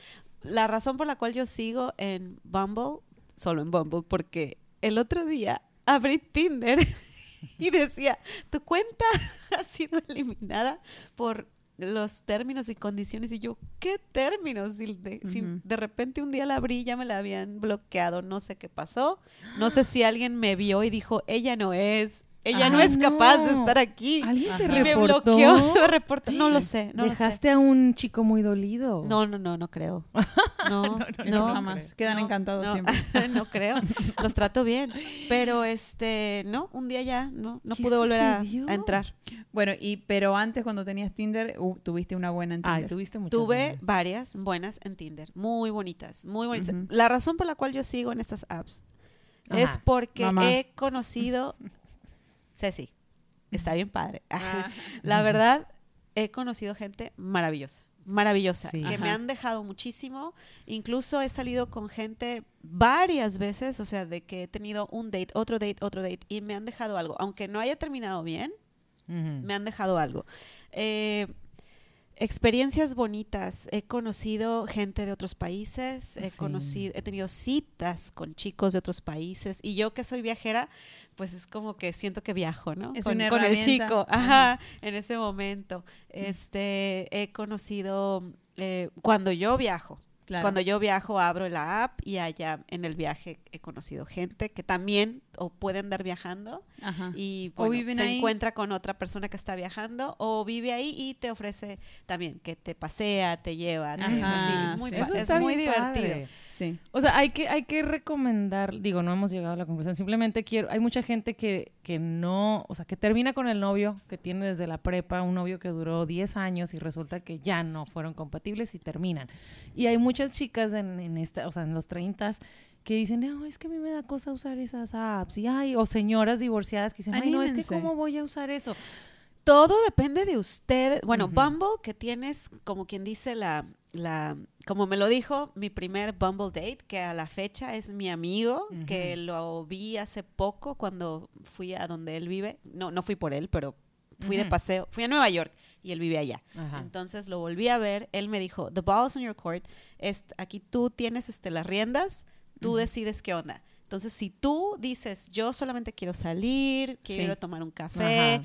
La razón por la cual yo sigo en Bumble, solo en Bumble, porque el otro día abrí Tinder y decía, tu cuenta ha sido eliminada por los términos y condiciones. Y yo, ¿qué términos? De, si Ujú. de repente un día la abrí ya me la habían bloqueado. No sé qué pasó. No sé si alguien me vio y dijo, ella no es. Ella no es capaz de estar aquí. ¿Alguien te Ajá. Y me reportó? bloqueó. me reportó. No lo sé, no lo sé. Dejaste a un chico muy dolido. No, no, no, no creo. No, no, no, Eso no, jamás. Quedan no, encantados no, siempre. no creo. Los trato bien. Pero este, no, un día ya no, no ¿Qué pude volver a, entrar. Bueno, y pero antes cuando tenías Tinder, uh, tuviste una buena en Tinder. Ay, tuviste muchas Tuve buenas. varias buenas en Tinder, muy bonitas, muy bonitas. La razón por la cual yo sigo en estas apps Ajá. es porque Mamá. he conocido, Ceci, está bien padre. Ah. La verdad, he conocido gente maravillosa, maravillosa, Sí. que me han dejado muchísimo. Incluso he salido con gente varias veces, o sea, de que he tenido un date, otro date, otro date, y me han dejado algo. Aunque no haya terminado bien, me han dejado algo. Eh, experiencias bonitas. He conocido gente de otros países, he Sí. conocido, he tenido citas con chicos de otros países y yo que soy viajera, pues es como que siento que viajo, ¿no? Es con, una con el chico, Ajá. ajá, en ese momento. Este, he conocido eh, cuando yo viajo. Claro. Cuando yo viajo abro la app y allá en el viaje he conocido gente que también o pueden andar viajando Ajá. y O bueno, viven se ahí. encuentra con otra persona que está viajando o vive ahí y te ofrece también que te pasea, te lleva, te- Ajá, sí, muy sí. pa- Eso es está muy bien divertido. padre. Sí. O sea, hay que, hay que recomendar, digo, no hemos llegado a la conclusión, simplemente quiero, hay mucha gente que, que no, o sea, que termina con el novio que tiene desde la prepa, un novio que duró 10 años y resulta que ya no fueron compatibles y terminan. Y hay muchas chicas en, en esta, o sea, en los 30 que dicen, no, es que a mí me da cosa usar esas apps. Y ay, o señoras divorciadas que dicen, ay, no, es que cómo voy a usar eso. Todo depende de ustedes. Bueno. Bumble, que tienes, como quien dice, la, la, como me lo dijo, mi primer Bumble date, que a la fecha es mi amigo, que lo vi hace poco cuando fui a donde él vive. No, no fui por él, pero fui de paseo. Fui a Nueva York y él vive allá. Ajá. Entonces lo volví a ver. Él me dijo, the ball is on your court. Es, aquí tú tienes este, las riendas, tú decides qué onda. Entonces, si tú dices, yo solamente quiero salir, quiero ir Sí. a tomar un café, Ajá.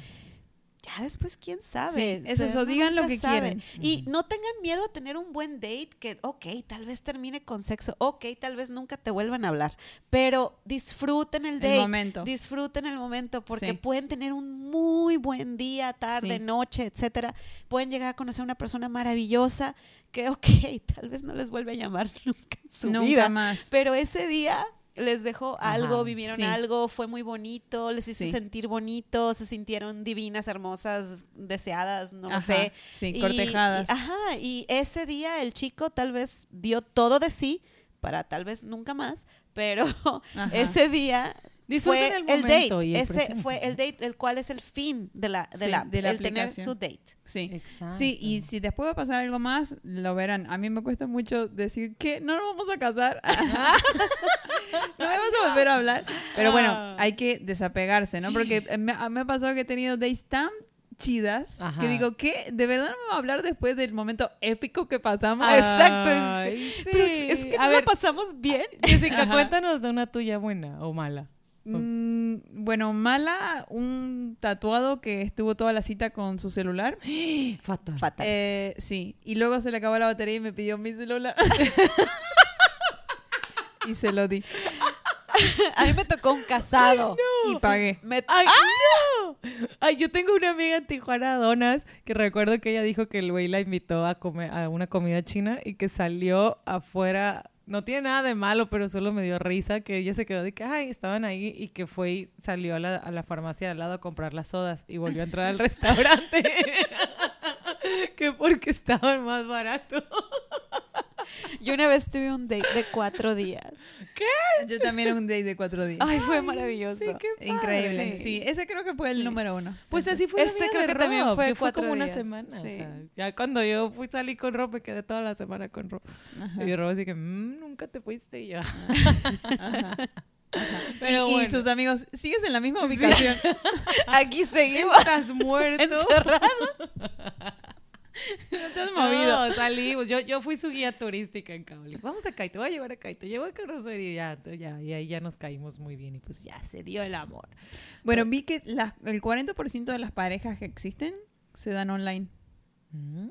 Ya después quién sabe. Sí, eso, Se- eso, digan lo que quieren. Y no tengan miedo a tener un buen date que, ok, tal vez termine con sexo, ok, tal vez nunca te vuelvan a hablar, pero disfruten el date. El momento. Disfruten el momento porque Sí. pueden tener un muy buen día, tarde, Sí. noche, etcétera. Pueden llegar a conocer a una persona maravillosa que, ok, tal vez no les vuelve a llamar nunca en su Nunca vida, más. pero ese día les dejó algo, Ajá. vivieron Sí. algo, fue muy bonito, les hizo Sí. sentir bonito, se sintieron divinas, hermosas, deseadas, no Ajá, sé. Sí, Y- cortejadas. y- ajá, y ese día el chico tal vez dio todo de sí para tal vez nunca más, pero Ajá. ese día Disfruten fue el el, momento date, y el ese fue el date, el cual es el fin de la, de Sí, la, de la el tener aplicación. su date. Sí. Exacto. Sí, y si después va a pasar algo más, lo verán. A mí me cuesta mucho decir que no nos vamos a casar. no me vas a volver a hablar. Pero bueno, Ah. hay que desapegarse, ¿no? Porque me, me ha pasado que he tenido dates tan chidas Ajá. que digo, ¿qué? ¿De verdad no me va a hablar después del momento épico que pasamos? Exacto, es- Ay, Pero sí. es que A no ver, la pasamos bien. Jessica, Ajá. cuéntanos de una tuya buena o mala. Mm, bueno, mala, un tatuado que estuvo toda la cita con su celular. Fatal. Fatal. Eh, sí, y luego se le acabó la batería y me pidió mi celular. y se lo di. a mí me tocó un casado. Y pagué. Me- ¡Ay, no! Ay, yo tengo una amiga en Tijuana, Donas, que recuerdo que ella dijo que el güey la invitó a comer a una comida china y que salió afuera. No tiene nada de malo, pero solo me dio risa que ella se quedó de que, ay, estaban ahí y que fue y salió a la, a la farmacia al lado a comprar las sodas y volvió a entrar al restaurante. que porque estaban más baratos. Yo una vez tuve un date de cuatro días. Yo también un date de cuatro días. Ay, fue maravilloso. Sí, qué padre. Increíble. Sí, ese creo que fue el Sí. número uno. Pues así fue Este creo de que también fue que cuatro como una días, semana. o sea, ya cuando yo fui salí con Rob, me quedé toda la semana con Rob. Ajá, Y Rob así que, "Mm, nunca te fuiste y yo. ajá. Pero y, sus amigos, ¿sigues en la misma ubicación? Aquí seguimos Estás muerto. encerrados. no te has movido. No, salimos. Yo, yo fui su guía turística en Cable. Vamos a Caito, voy a llevar a Caito. Llevo a carrocería y ya, ya, y ahí ya nos caímos muy bien. Y pues ya se dio el amor. Bueno, vi que las- el 40% de las parejas que existen se dan online. Mm.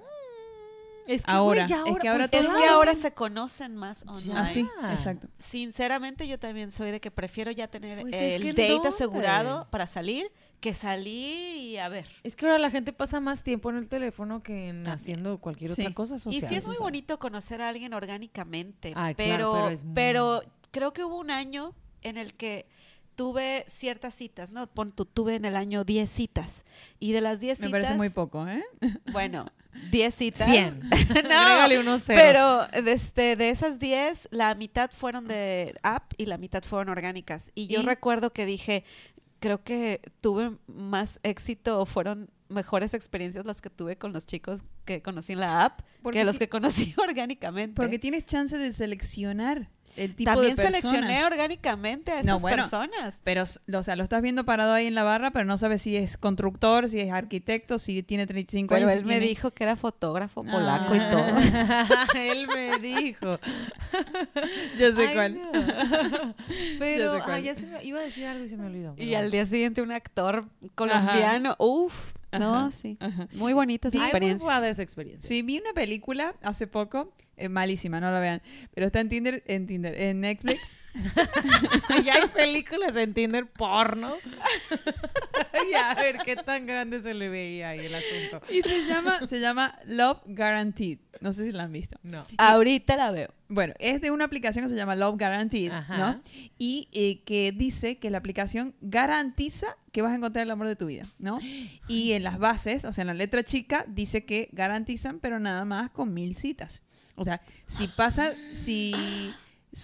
Es que, Ahora, güey, ya es que ahora pues, Es que ahora se conocen más online. Así, Ah. exacto. Sinceramente, yo también soy de que prefiero ya tener Pues es el que ¿en date asegurado para salir que salir y a ver. Es que ahora la gente pasa más tiempo en el teléfono que en También. haciendo cualquier Sí. otra cosa Y social. sí es muy bonito conocer a alguien orgánicamente, Ay, pero, claro, pero es pero, creo que hubo un año en el que tuve ciertas citas, ¿no? Pon tú, tuve en el año 10 citas. Y de las 10 Me citas... parece muy poco, ¿eh? Bueno, 10 citas. 100. no, unos pero de, este, de esas 10, la mitad fueron de app y la mitad fueron orgánicas. Y yo ¿Y? recuerdo que dije, creo que tuve más éxito o fueron mejores experiencias las que tuve con los chicos que conocí en la app Porque que los que conocí orgánicamente. Porque tienes chance de seleccionar el tipo También de persona. seleccioné orgánicamente a No, estas bueno, personas. Pero, o sea, lo estás viendo parado ahí en la barra, pero no sabes si es constructor, si es arquitecto, si tiene 35 Pero años. él si me tiene- dijo que era fotógrafo Ah. polaco y todo. Él me dijo. Yo sé Ay, cuál. no. Pero, Ya sé cuál. ay, ya se me, iba a decir algo y se me olvidó. Y pero al día siguiente un actor colombiano. Uf, no, Ajá, sí. ajá. Muy experiencias. padre esa experiencia. Sí, vi una película hace poco, malísima, no la vean, pero está en Tinder, en Tinder, en Netflix. ya hay películas en Tinder porno. y a ver qué tan grande se le veía ahí el asunto. y se llama, se llama Love Guaranteed. No sé si la han visto. No. Ahorita la veo. Bueno, es de una aplicación que se llama Love Guaranteed, Ajá. ¿no? Y eh, que dice que la aplicación garantiza que vas a encontrar el amor de tu vida, ¿no? Y en las bases, o sea, en la letra chica, dice que garantizan, pero nada más con mil citas. O sea, si pasa, si...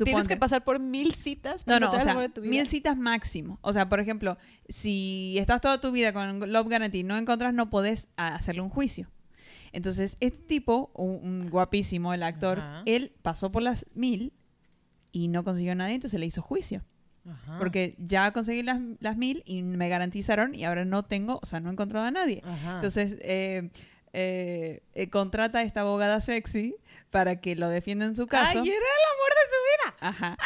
Tienes que pasar por mil citas No, para no, o encontrar el sea, de tu vida. mil citas máximo. O sea, por ejemplo, si estás toda tu vida con Love Guarantee y no encontrás, no podés hacerle un juicio. Entonces, este tipo, un, un guapísimo, el actor, Ajá. él pasó por las mil y no consiguió nadie, entonces le hizo juicio. Ajá. Porque ya conseguí las, las mil y me garantizaron y ahora no tengo, o sea, no he encontrado a nadie. Ajá. Entonces, eh, eh, eh, contrata a esta abogada sexy para que lo defienda en su caso. Ay, era el amor de su vida. Ajá.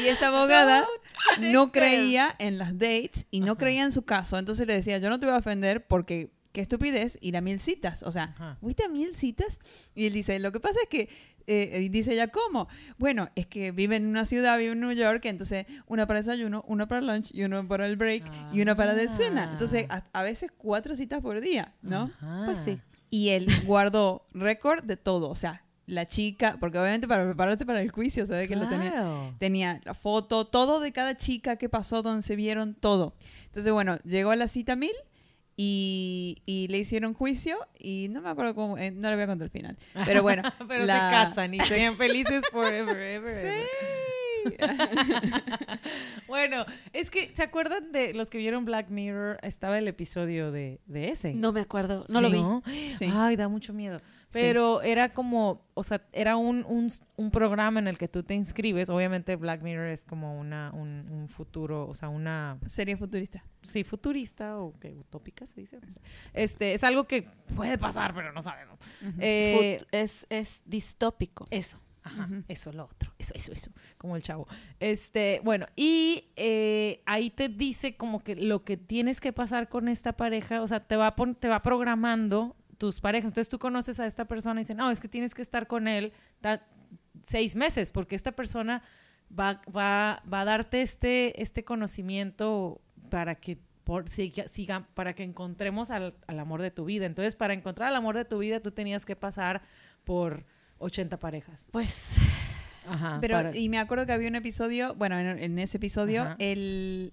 Y esta abogada no creía en las dates y no Ajá. creía en su caso. Entonces le decía, yo no te voy a ofender porque qué estupidez ir a mil citas. O sea, Ajá. ¿fuiste a mil citas? Y él dice, lo que pasa es que, eh, y dice ella, ¿cómo? Bueno, es que vive en una ciudad, vive en New York, entonces una para desayuno, una para lunch y una para el break y una para de cena. Entonces, a, a veces cuatro citas por día, ¿no? Ajá. Pues sí. Y él guardó récord de todo, o sea, la chica, porque obviamente para prepararte para el juicio, ¿sabes? Que lo tenía, Claro. tenía la foto, todo de cada chica que pasó, donde se vieron, todo. Entonces, bueno, llegó a la cita mil y, y le hicieron juicio y no me acuerdo cómo, eh, no le voy a contar el final. Pero bueno, Pero la- se casan y sean felices forever, ever, ever. Bueno, es que, ¿se acuerdan de los que vieron Black Mirror? Estaba el episodio de, de ese. No me acuerdo, no lo vi. ¿no? Sí. Ay, da mucho miedo. Pero era como, o sea, era un, un, un programa en el que tú te inscribes. Obviamente Black Mirror es como una, un, un futuro, o sea, una, serie futurista. sí, futurista o que utópica se dice. Este, es algo que puede pasar, pero no sabemos. Eh, es, es distópico. eso. Ajá, eso, lo otro. Eso, eso, eso. Como el chavo. Este, bueno, y eh, ahí te dice como que lo que tienes que pasar con esta pareja, o sea, te va, te va programando tus parejas. Entonces tú conoces a esta persona y dicen, no, es que tienes que estar con él seis meses, porque esta persona va, va, va a darte este, este conocimiento para que por, siga, siga- para que encontremos al, al amor de tu vida. Entonces, para encontrar al amor de tu vida, tú tenías que pasar por 80 parejas. Pues Ajá. Pero, para- y me acuerdo que había un episodio, bueno, en, en ese episodio, Ajá. él,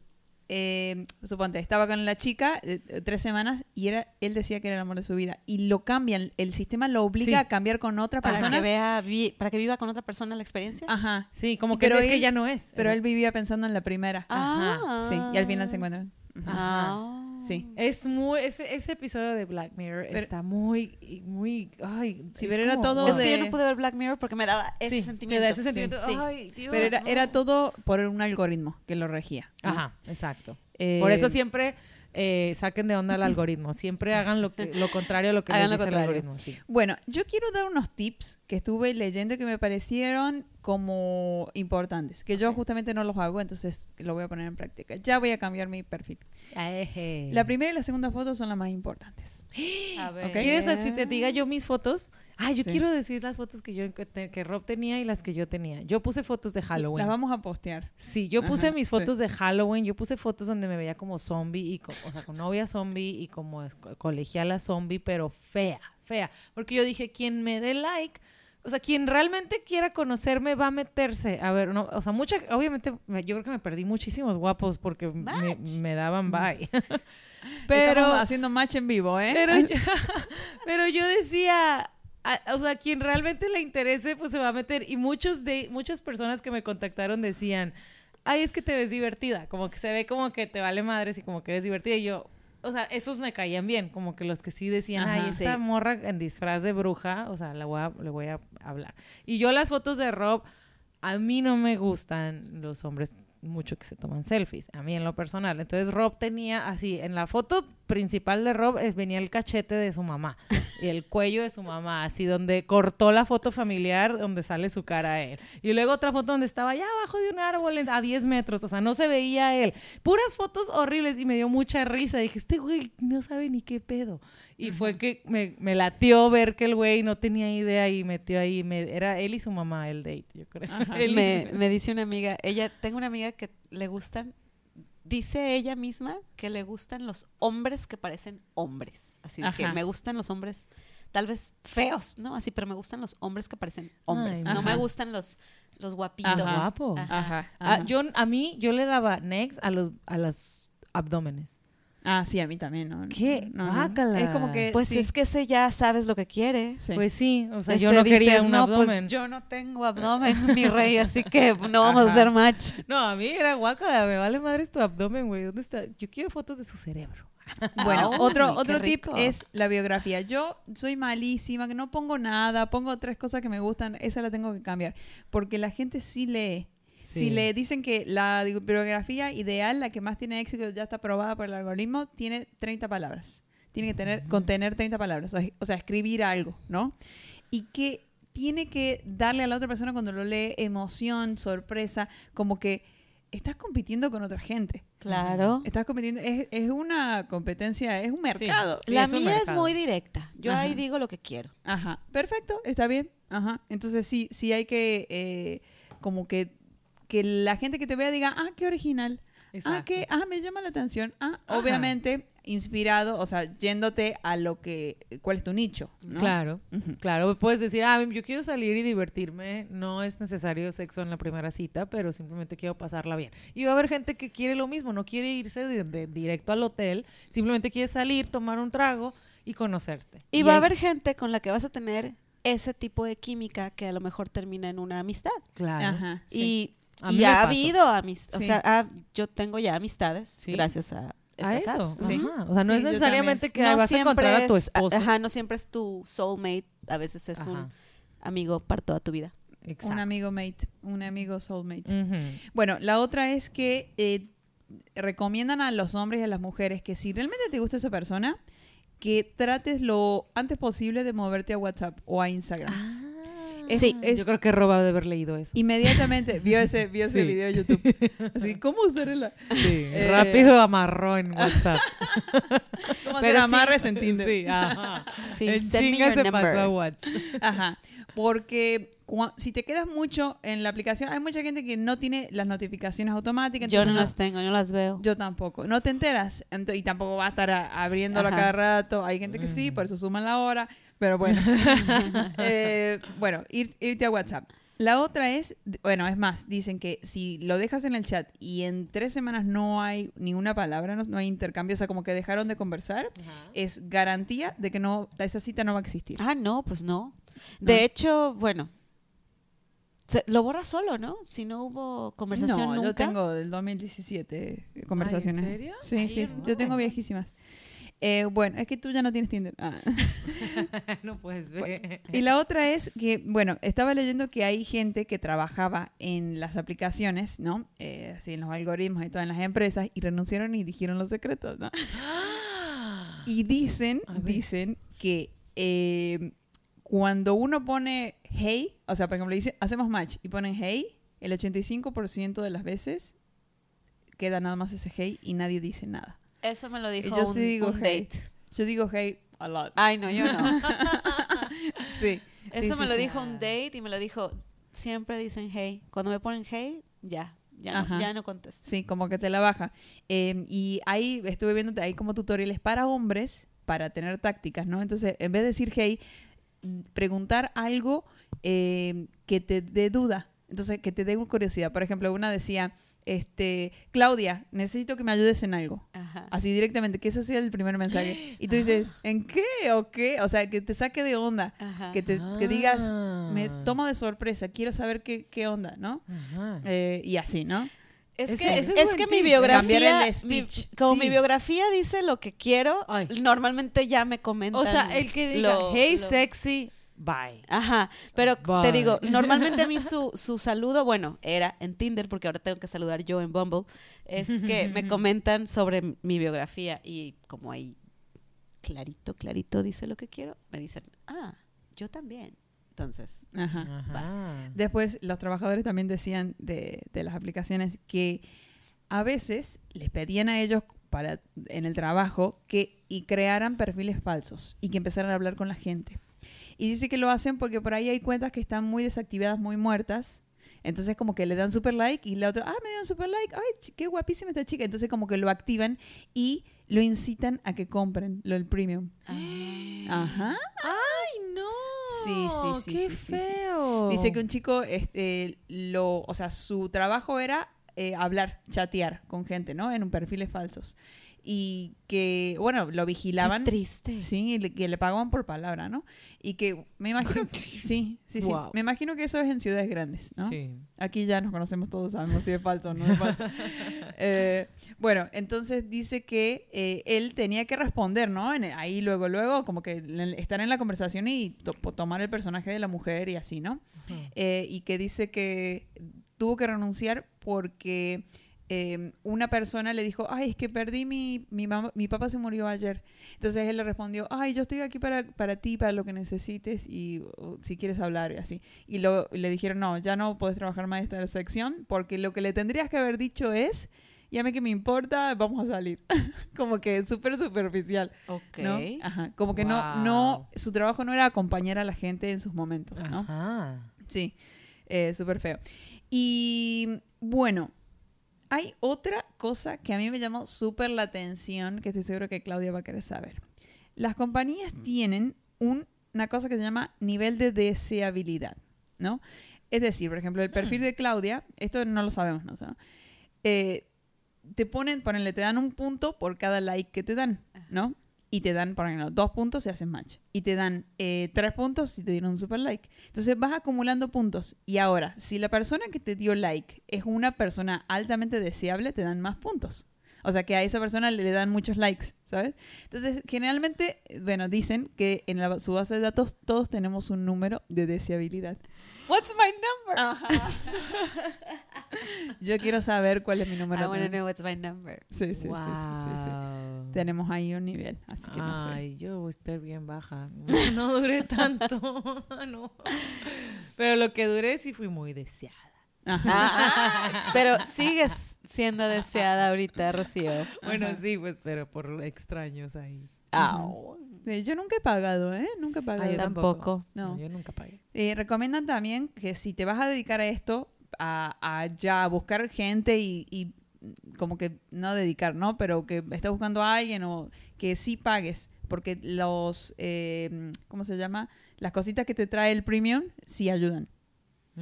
eh, suponte, estaba con la chica eh, tres semanas y era, él decía que era el amor de su vida. Y lo cambian, el sistema lo obliga Sí. a cambiar con otra para persona. que vea, vi- para que viva con otra persona la experiencia. Ajá. sí, como que pero que ya no es. Pero él vivía pensando en la primera. Ah. Sí, y al final se encuentran. Ah. Sí. Es muy, ese, ese episodio de Black Mirror Pero- está muy, muy, ay. Sí, es pero era todo Es de- que yo no pude ver Black Mirror porque me daba ese Sí, sentimiento. da ese sentimiento. Sí. Ay, Dios, Pero era, no. era todo por un algoritmo que lo regía. Ajá, exacto. Eh, Por eso siempre eh, saquen de onda el algoritmo. Siempre hagan lo, que, lo contrario a lo que Hagan les dice el algoritmo. sí. Bueno, yo quiero dar unos tips que estuve leyendo que me parecieron como importantes, que yo justamente no los hago, entonces lo voy a poner en práctica. Ya voy a cambiar mi perfil. La primera y la segunda foto son las más importantes. A ver. Ok. ¿Quieres si te diga yo mis fotos? Ah, yo Sí. quiero decir las fotos que yo que, Rob tenía y las que yo tenía. Yo puse fotos de Halloween. Las vamos a postear. Sí, yo puse Ajá, mis sí. fotos de Halloween, yo puse fotos donde me veía como zombie, y co- o sea, con novia zombie y como colegiala zombie, pero fea, fea. Porque yo dije, quien me dé like, o sea, quien realmente quiera conocerme va a meterse. A ver, no, o sea, mucha, obviamente, me- yo creo que me perdí muchísimos guapos porque me, daban bye. Pero pero, haciendo match en vivo, ¿eh? pero, yo, pero yo decía, a- o sea, quien realmente le interese, pues se va a meter. Y muchos de, muchas personas que me contactaron decían, ay, es que te ves divertida, como que se ve como que te vale madres y como que eres divertida. Y yo, o sea, esos me caían bien, como que los que sí decían, Ajá. ay, esta Sí. morra en disfraz de bruja, o sea, la voy a- le voy a hablar. Y yo las fotos de Rob, a mí no me gustan los hombres mucho que se toman selfies, a mí en lo personal. Entonces Rob tenía así, en la foto principal de Rob eh, venía el cachete de su mamá y el cuello de su mamá, así donde cortó la foto familiar donde sale su cara a él. Y luego otra foto donde estaba allá abajo de un árbol a 10 metros, o sea, no se veía él. Puras fotos horribles y me dio mucha risa. Dije, este güey no sabe ni qué pedo. Y fue que me, me latió ver que el güey no tenía idea y metió ahí, me- era él y su mamá el date, yo creo. Él me, me dice una amiga, ella, tengo una amiga que le gustan, dice ella misma que le gustan los hombres que parecen hombres. Así de que me gustan los hombres, tal vez feos, ¿no? Así, pero me gustan los hombres que parecen hombres. Ay, no me gustan los, los guapitos. Ajá. Guapo. Ajá. Ah, yo, a mí, yo le daba next a los, a los abdómenes. Ah, sí, a mí también, ¿no? ¿Qué? No, no. Guácala. Es como que... Pues sí. es que ese ya sabes lo que quiere. Sí. Pues sí, o sea, Ese yo no quería dices, un no, abdomen. Pues yo no tengo abdomen, mi rey, así que no vamos Ajá. a hacer match. No, a mí era guacala, me vale madre tu abdomen, güey. ¿Dónde está? Yo quiero fotos de su cerebro. Bueno, otro, otro tip rico. es la biografía. Yo soy malísima, que no pongo nada, pongo tres cosas que me gustan, esa la tengo que cambiar. Porque la gente sí lee. Si le dicen que la biografía ideal, la que más tiene éxito, ya está aprobada por el algoritmo, tiene 30 palabras. Tiene que tener, contener 30 palabras. O, o sea, escribir algo, ¿no? Y que tiene que darle a la otra persona cuando lo lee emoción, sorpresa, como que estás compitiendo con otra gente. Claro. Estás compitiendo, es, es una competencia, es un mercado. Sí, la es un mía es muy directa. Yo Ajá. ahí digo lo que quiero. Ajá, perfecto, está bien. Ajá. Entonces sí, sí hay que, eh, como que, que la gente que te vea diga, ah, qué original. Ah, que, ah, me llama la atención. Ah, Ajá. obviamente inspirado, o sea, yéndote a lo que, cuál es tu nicho, ¿no? Claro, claro. Puedes decir, ah, yo quiero salir y divertirme. No es necesario sexo en la primera cita, pero simplemente quiero pasarla bien. Y va a haber gente que quiere lo mismo, no quiere irse de, de- directo al hotel, simplemente quiere salir, tomar un trago y conocerte. Y, va a haber gente con la que vas a tener ese tipo de química que a lo mejor termina en una amistad. Claro. Ajá, sí. Y, A y ha habido amistades. Sí. O sea, yo tengo ya amistades Sí. gracias a A eso. apps. Sí. ajá. O sea, no Sí, es necesariamente que No vas a encontrar a tu es- esposo. Ajá, no siempre es tu soulmate. A veces es un amigo para toda tu vida. exacto. Un amigo mate, un amigo soulmate. Bueno, la otra es que eh, recomiendan a los hombres y a las mujeres que si realmente te gusta esa persona, que trates lo antes posible de moverte a WhatsApp o a Instagram. Ah. Es- Sí. es- Yo creo que Rob ha de haber leído eso. Inmediatamente vio ese, vio ese Sí. video de YouTube. Así, ¿cómo usar el, Sí, Eh, rápido amarró en WhatsApp. cómo hacer amarres en Tinder? Sí, ajá. Sí, me chinga se number. pasó a WhatsApp. Ajá. Porque si te quedas mucho en la aplicación, hay mucha gente que no tiene las notificaciones automáticas. Yo no las tengo, yo no las veo. Yo tampoco. No te enteras. Y tampoco va a estar a- abriéndolo a Ajá. cada rato. Hay gente que sí, Mm. por eso suman la hora. Pero bueno. Eh, bueno, ir- irte a WhatsApp. La otra es, bueno, es más, dicen que si lo dejas en el chat y en tres semanas no hay ninguna palabra, no, no hay intercambio, o sea, como que dejaron de conversar, es garantía de que no esa cita no va a existir. Ah, no, pues no. No. De hecho, bueno, se- lo borra solo, ¿no? Si no hubo conversación no, nunca. yo tengo del 2017 conversaciones. serio? Sí, Ay, sí, yo sí, no. yo tengo viejísimas. Eh, bueno, es que tú ya no tienes Tinder. Ah. no puedes ver. Y la otra es que, bueno, estaba leyendo que hay gente que trabajaba en las aplicaciones, ¿no? Eh, así en los algoritmos y todas en las empresas y renunciaron y dijeron los secretos, ¿no? Y dicen, dicen que eh, cuando uno pone hey, o sea, por ejemplo, dice, hacemos match y ponen hey, el 85% de las veces queda nada más ese hey y nadie dice nada. Eso me lo dijo yo un, sí digo un hey. date. Yo digo hey a lot. Ay, no, yo no. Sí. Eso Sí, me sí, lo sí. dijo un date y me lo dijo, siempre dicen hey. Cuando me ponen hey, ya, ya, no, ya no contesto. Sí, como que te la baja. Eh, y ahí estuve viendo, hay como tutoriales para hombres para tener tácticas, ¿no? Entonces, en vez de decir hey, preguntar algo eh, que te dé duda. Entonces, que te dé curiosidad. Por ejemplo, una decía, este, Claudia, necesito que me ayudes en algo. Ajá. Así directamente, que ese sea el primer mensaje. Y tú dices, ¿en qué o qué? O sea, que te saque de onda. Ajá. Que, te, que digas, me Ah. toma de sorpresa, quiero saber qué, qué onda, ¿no? Ajá. Eh, y así, ¿no? Es que, es es que mi biografía, mi- speech. como Sí. mi biografía dice lo que quiero, Ay. normalmente ya me comentan. O sea, el que diga, lo- hey, lo- sexy, bye. Ajá, pero Bye. te digo, normalmente a mí su, su saludo, bueno, era en Tinder, porque ahora tengo que saludar yo en Bumble, es que me comentan sobre mi biografía y como ahí clarito, clarito dice lo que quiero, me dicen, ah, yo también. Entonces, Ajá. Ajá. Después, los trabajadores también decían de, de las aplicaciones que a veces les pedían a ellos para en el trabajo que y crearan perfiles falsos y que empezaran a hablar con la gente. Y dice que lo hacen porque por ahí hay cuentas que están muy desactivadas, muy muertas. Entonces como que le dan super like y la otra, ah, me dieron super like, ay, qué guapísima esta chica. Entonces como que lo activan y lo incitan a que compren lo del premium. Ajá. ¡Ay, no! Sí, sí, sí, ¡Qué sí, sí, sí. feo! Dice que un chico, este, lo, o sea, su trabajo era eh, hablar, chatear con gente, ¿no? En un perfiles falsos. Y que, bueno, lo vigilaban. Qué triste. Sí, y le- que le pagaban por palabra, ¿no? Y que me imagino, sí, sí, sí. Wow. Me imagino que eso es en ciudades grandes, ¿no? Sí. Aquí ya nos conocemos todos, sabemos si es falso o no es falso. Eh, bueno, entonces dice que eh, él tenía que responder, ¿no? En- ahí luego, luego, como que estar en la conversación y to- tomar el personaje de la mujer y así, ¿no? Eh, y que dice que tuvo que renunciar porque eh, una persona le dijo, ay, es que perdí mi, mi, mamá- mi papá se murió ayer. Entonces él le respondió, ay, yo estoy aquí para, para ti, para lo que necesites y uh, si quieres hablar y así. Y lo, le dijeron, no, ya no puedes trabajar más en esta sección porque lo que le tendrías que haber dicho es, llame que me importa, vamos a salir. como que súper superficial. Ok. ¿no? Ajá, como que no, no, su trabajo no era acompañar a la gente en sus momentos, ¿no? Ajá. Sí, eh, súper feo. Y bueno, hay otra cosa que a mí me llamó súper la atención, que estoy seguro que Claudia va a querer saber. Las compañías tienen un- una cosa que se llama nivel de deseabilidad, ¿no? Es decir, por ejemplo, el perfil de Claudia, esto no lo sabemos, ¿no? Eh, te ponen, ponenle, te dan un punto por cada like que te dan, ¿no? Y te dan, por ejemplo, dos puntos si haces match. Y te dan eh, tres puntos si te dieron un super like. Entonces vas acumulando puntos. Y ahora, si la persona que te dio like es una persona altamente deseable, te dan más puntos. O sea, que a esa persona le dan muchos likes, ¿sabes? Entonces, generalmente, bueno, dicen que en la, su base de datos todos tenemos un número de deseabilidad. What's my number? Yo quiero saber cuál es mi I número. want to know what's my number. Sí, sí, sí, sí, sí, sí. Tenemos ahí un nivel, así que no sé. Ay, yo voy a estar bien baja. No, no duré tanto. no. Pero lo que duré sí fui muy deseada. Ajá. Ah, pero sigues siendo deseada ahorita, Rocío. Bueno, sí, pues, pero por extraños ahí. Sí, yo nunca he pagado, ¿eh? Nunca he pagado. Ah, yo tampoco. No. No, yo nunca pagué. Eh, recomiendan también que si te vas a dedicar a esto, a, a ya a buscar gente y, y como que no dedicar, ¿no? Pero que estés buscando a alguien o que sí pagues, porque los, eh, ¿cómo se llama? Las cositas que te trae el premium sí ayudan.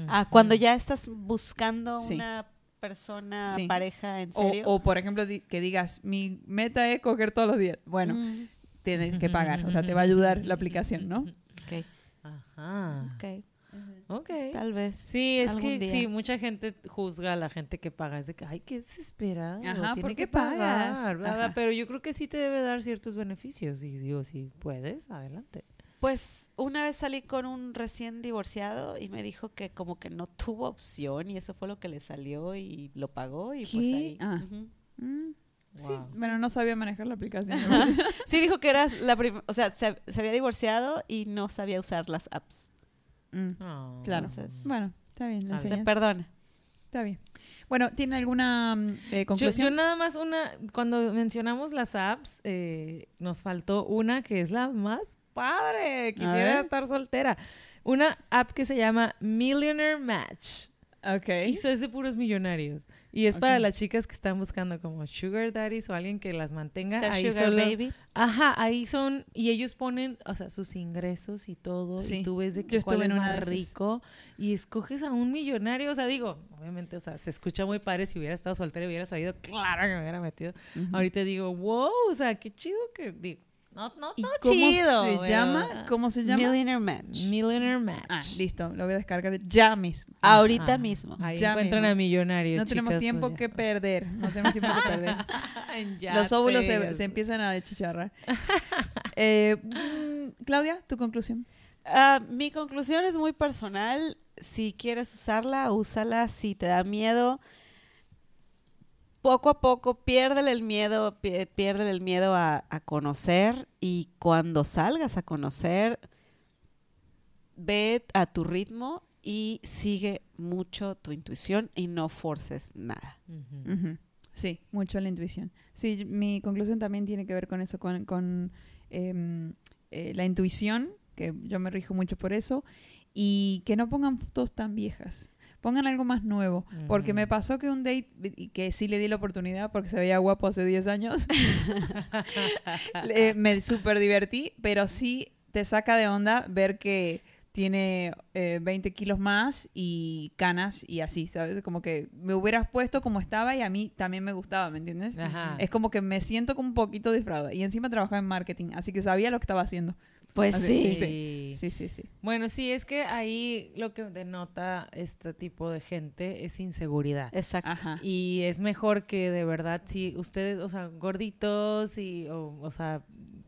Ah, cuando ya estás buscando Sí. una persona, Sí. pareja, ¿en O, serio? o, por ejemplo, di- que digas, mi meta es coger todos los días. Bueno, Mm, tienes que pagar, o sea, te va a ayudar la aplicación, ¿no? ok, Ajá. ok. Ok. Tal vez. Sí, es que día. sí, mucha gente juzga a la gente que paga. Es de que, ay, qué desesperado. Ajá, tiene ¿por que qué pagas? pagar, bla, bla". Ajá. Pero yo creo que sí te debe dar ciertos beneficios. Y digo, si puedes, adelante. Pues una vez salí con un recién divorciado y me dijo que como que no tuvo opción y eso fue lo que le salió y lo pagó y pues ¿Qué? ahí. Ah. Mm, Sí, Wow. bueno, no sabía manejar la aplicación. Sí dijo que eras la primera, o sea, se, se había divorciado y no sabía usar las apps. Mm, Oh. Claro. Entonces- Bueno, está bien, le Ah, Se enseñas. perdona. Está bien. Bueno, ¿tiene alguna mm, eh, conclusión? yo nada más una, cuando mencionamos las apps, eh, nos faltó una que es la más padre. Quisiera estar soltera. Una app que se llama Millionaire Match. Ok. Y es de puros millonarios. Y es para las chicas que están buscando como sugar daddies o alguien que las mantenga. Ser ahí sugar solo- baby. Ajá, ahí son, y ellos ponen, o sea, sus ingresos y todo, Sí, y tú ves de que cuál es más rico, y escoges a un millonario, o sea, digo, obviamente, o sea, se escucha muy padre, si hubiera estado soltera y hubiera sabido, claro que me hubiera metido. Ahorita digo, wow, o sea, qué chido que, digo, No, no, ¿Y no cómo chido. se pero- llama? ¿Cómo se llama? Millionaire Match. Millionaire Match. Ah, listo, lo voy a descargar ya mismo. Ahorita Ah, mismo. Ahí Ya encuentran mismo. a millonarios. No tenemos tiempo pues que perder, no tenemos tiempo que perder. ya. Los óvulos se empiezan a chicharrar. Eh, mm, Claudia, tu conclusión. Ah, mi conclusión es muy personal. Si quieres usarla, úsala. Si te da miedo, poco a poco piérdele el miedo, pi- piérdele el miedo a, a conocer y cuando salgas a conocer, ve a tu ritmo y sigue mucho tu intuición y no forces nada. Sí, mucho la intuición. Sí, mi conclusión también tiene que ver con eso, con, con, em, eh, la intuición, que yo me rijo mucho por eso, y que no pongan fotos tan viejas. Pongan algo más nuevo. Porque me pasó que un date, y que sí le di la oportunidad porque se veía guapo hace 10 años, me súper divertí, pero sí te saca de onda ver que tiene eh, 20 kilos más y canas y así, ¿sabes? Como que me hubieras puesto como estaba y a mí también me gustaba, ¿me entiendes? Ajá. Es como que me siento como un poquito disfrazada. Y encima trabajaba en marketing, así que sabía lo que estaba haciendo. Pues sí. Sí. Sí, sí, sí. Bueno, sí, es que ahí lo que denota este tipo de gente es inseguridad. Exacto. Ajá. Y es mejor que de verdad, si ustedes, o sea, gorditos y, o, o sea,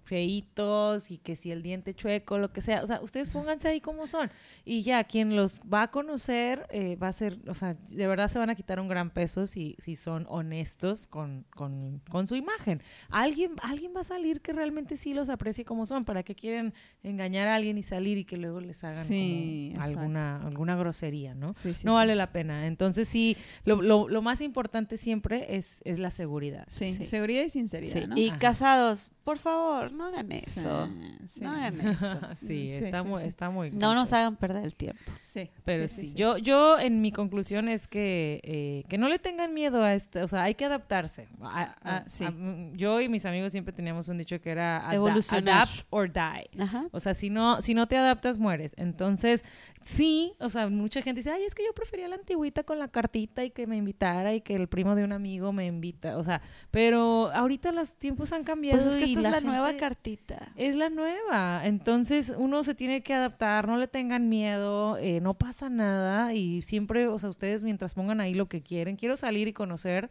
feitos y que si el diente chueco, lo que sea, o sea, ustedes pónganse ahí como son. Y ya, quien los va a conocer eh, va a ser, o sea, de verdad se van a quitar un gran peso si, si son honestos con, con, con su imagen. Alguien, alguien va a salir que realmente sí los aprecie como son. ¿Para qué quieren engañar a alguien y salir y que luego les hagan Sí, como exacto. alguna, alguna grosería, ¿no? Sí, sí, no sí. vale la pena. Entonces sí, lo, lo, lo más importante siempre es, es la seguridad. Sí, Sí. seguridad y sinceridad, Sí, ¿no? Y Ajá. casados, por favor, no hagan eso. sí. No hagan eso. sí, Sí, está, sí, muy, sí. está muy No nos hagan perder el tiempo. Sí, Pero sí, yo, yo en mi conclusión es que, eh, que no le tengan miedo a este, o sea, hay que adaptarse. A- a- Ah, sí. a- mm, yo y mis amigos siempre teníamos un dicho que era Evolucionar. adapt or die. Ajá. O sea, si no, si no te adaptas, mueres. Entonces, sí, o sea, mucha gente dice, ay, es que yo prefería la antigüita con la cartita y que me invitara y que el primo de un amigo me invita. O sea, pero ahorita los tiempos han cambiado. Pues es que y esta es la nueva cartita. Es la nueva. Entonces, uno se tiene que adaptar, no le tengan miedo, eh, no pasa nada y siempre, o sea, ustedes mientras pongan ahí lo que quieren, quiero salir y conocer,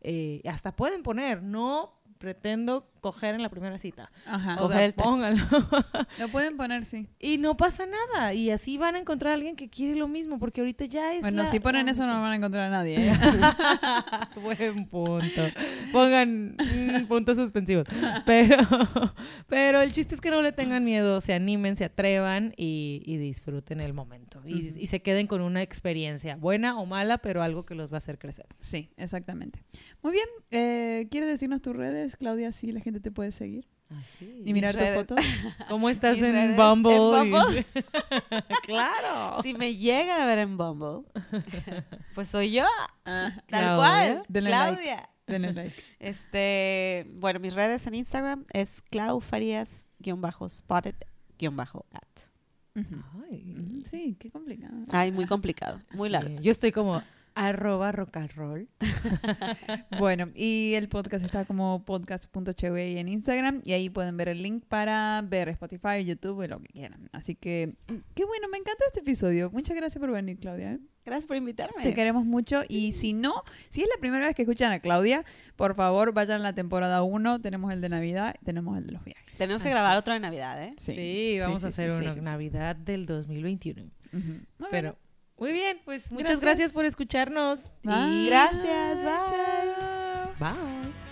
eh, hasta pueden poner, no pretendo coger en la primera cita. Ajá. O Coger sea, el pónganlo. Lo pueden poner, sí. Y no pasa nada. Y así van a encontrar a alguien que quiere lo mismo, porque ahorita ya es. Bueno, la- si ponen eso no van a encontrar a nadie. ¿eh? Buen punto. Pongan mm, puntos suspensivos. Pero, pero el chiste es que no le tengan miedo, se animen, se atrevan y, y disfruten el momento. Y, y se queden con una experiencia, buena o mala, pero algo que los va a hacer crecer. Sí, exactamente. Muy bien. Eh, ¿Quieres decirnos tus redes, Claudia? Si la gente te puede seguir. Y mirar tus fotos. ¿Cómo estás en Bumble? en Bumble. claro. Si me llegan a ver en Bumble, pues soy yo, tal Claudia. cual, Denle like. Claudia. Denle like. Este, bueno, mis redes en Instagram es Clau Farías-spotted-at. Ujú. Ay. Sí, qué complicado. Ay, muy complicado, muy largo. Sí, Yo estoy como arroba rock and roll. Bueno, y el podcast está como podcast.chw en Instagram y ahí pueden ver el link para ver Spotify, YouTube y lo que quieran. Así que, qué bueno, me encanta este episodio. Muchas gracias por venir, Claudia. Gracias por invitarme. Te queremos mucho y si no, si es la primera vez que escuchan a Claudia, por favor vayan a la temporada 1, tenemos el de Navidad, tenemos el de los viajes. Tenemos que grabar otro de Navidad, ¿eh? Sí, vamos a hacer sí, una sí, sí. Navidad del 2021. Ujú. Muy Pero bien. Muy bien, pues muchas Gracias. gracias, por escucharnos. Bye. Gracias, bye. Bye.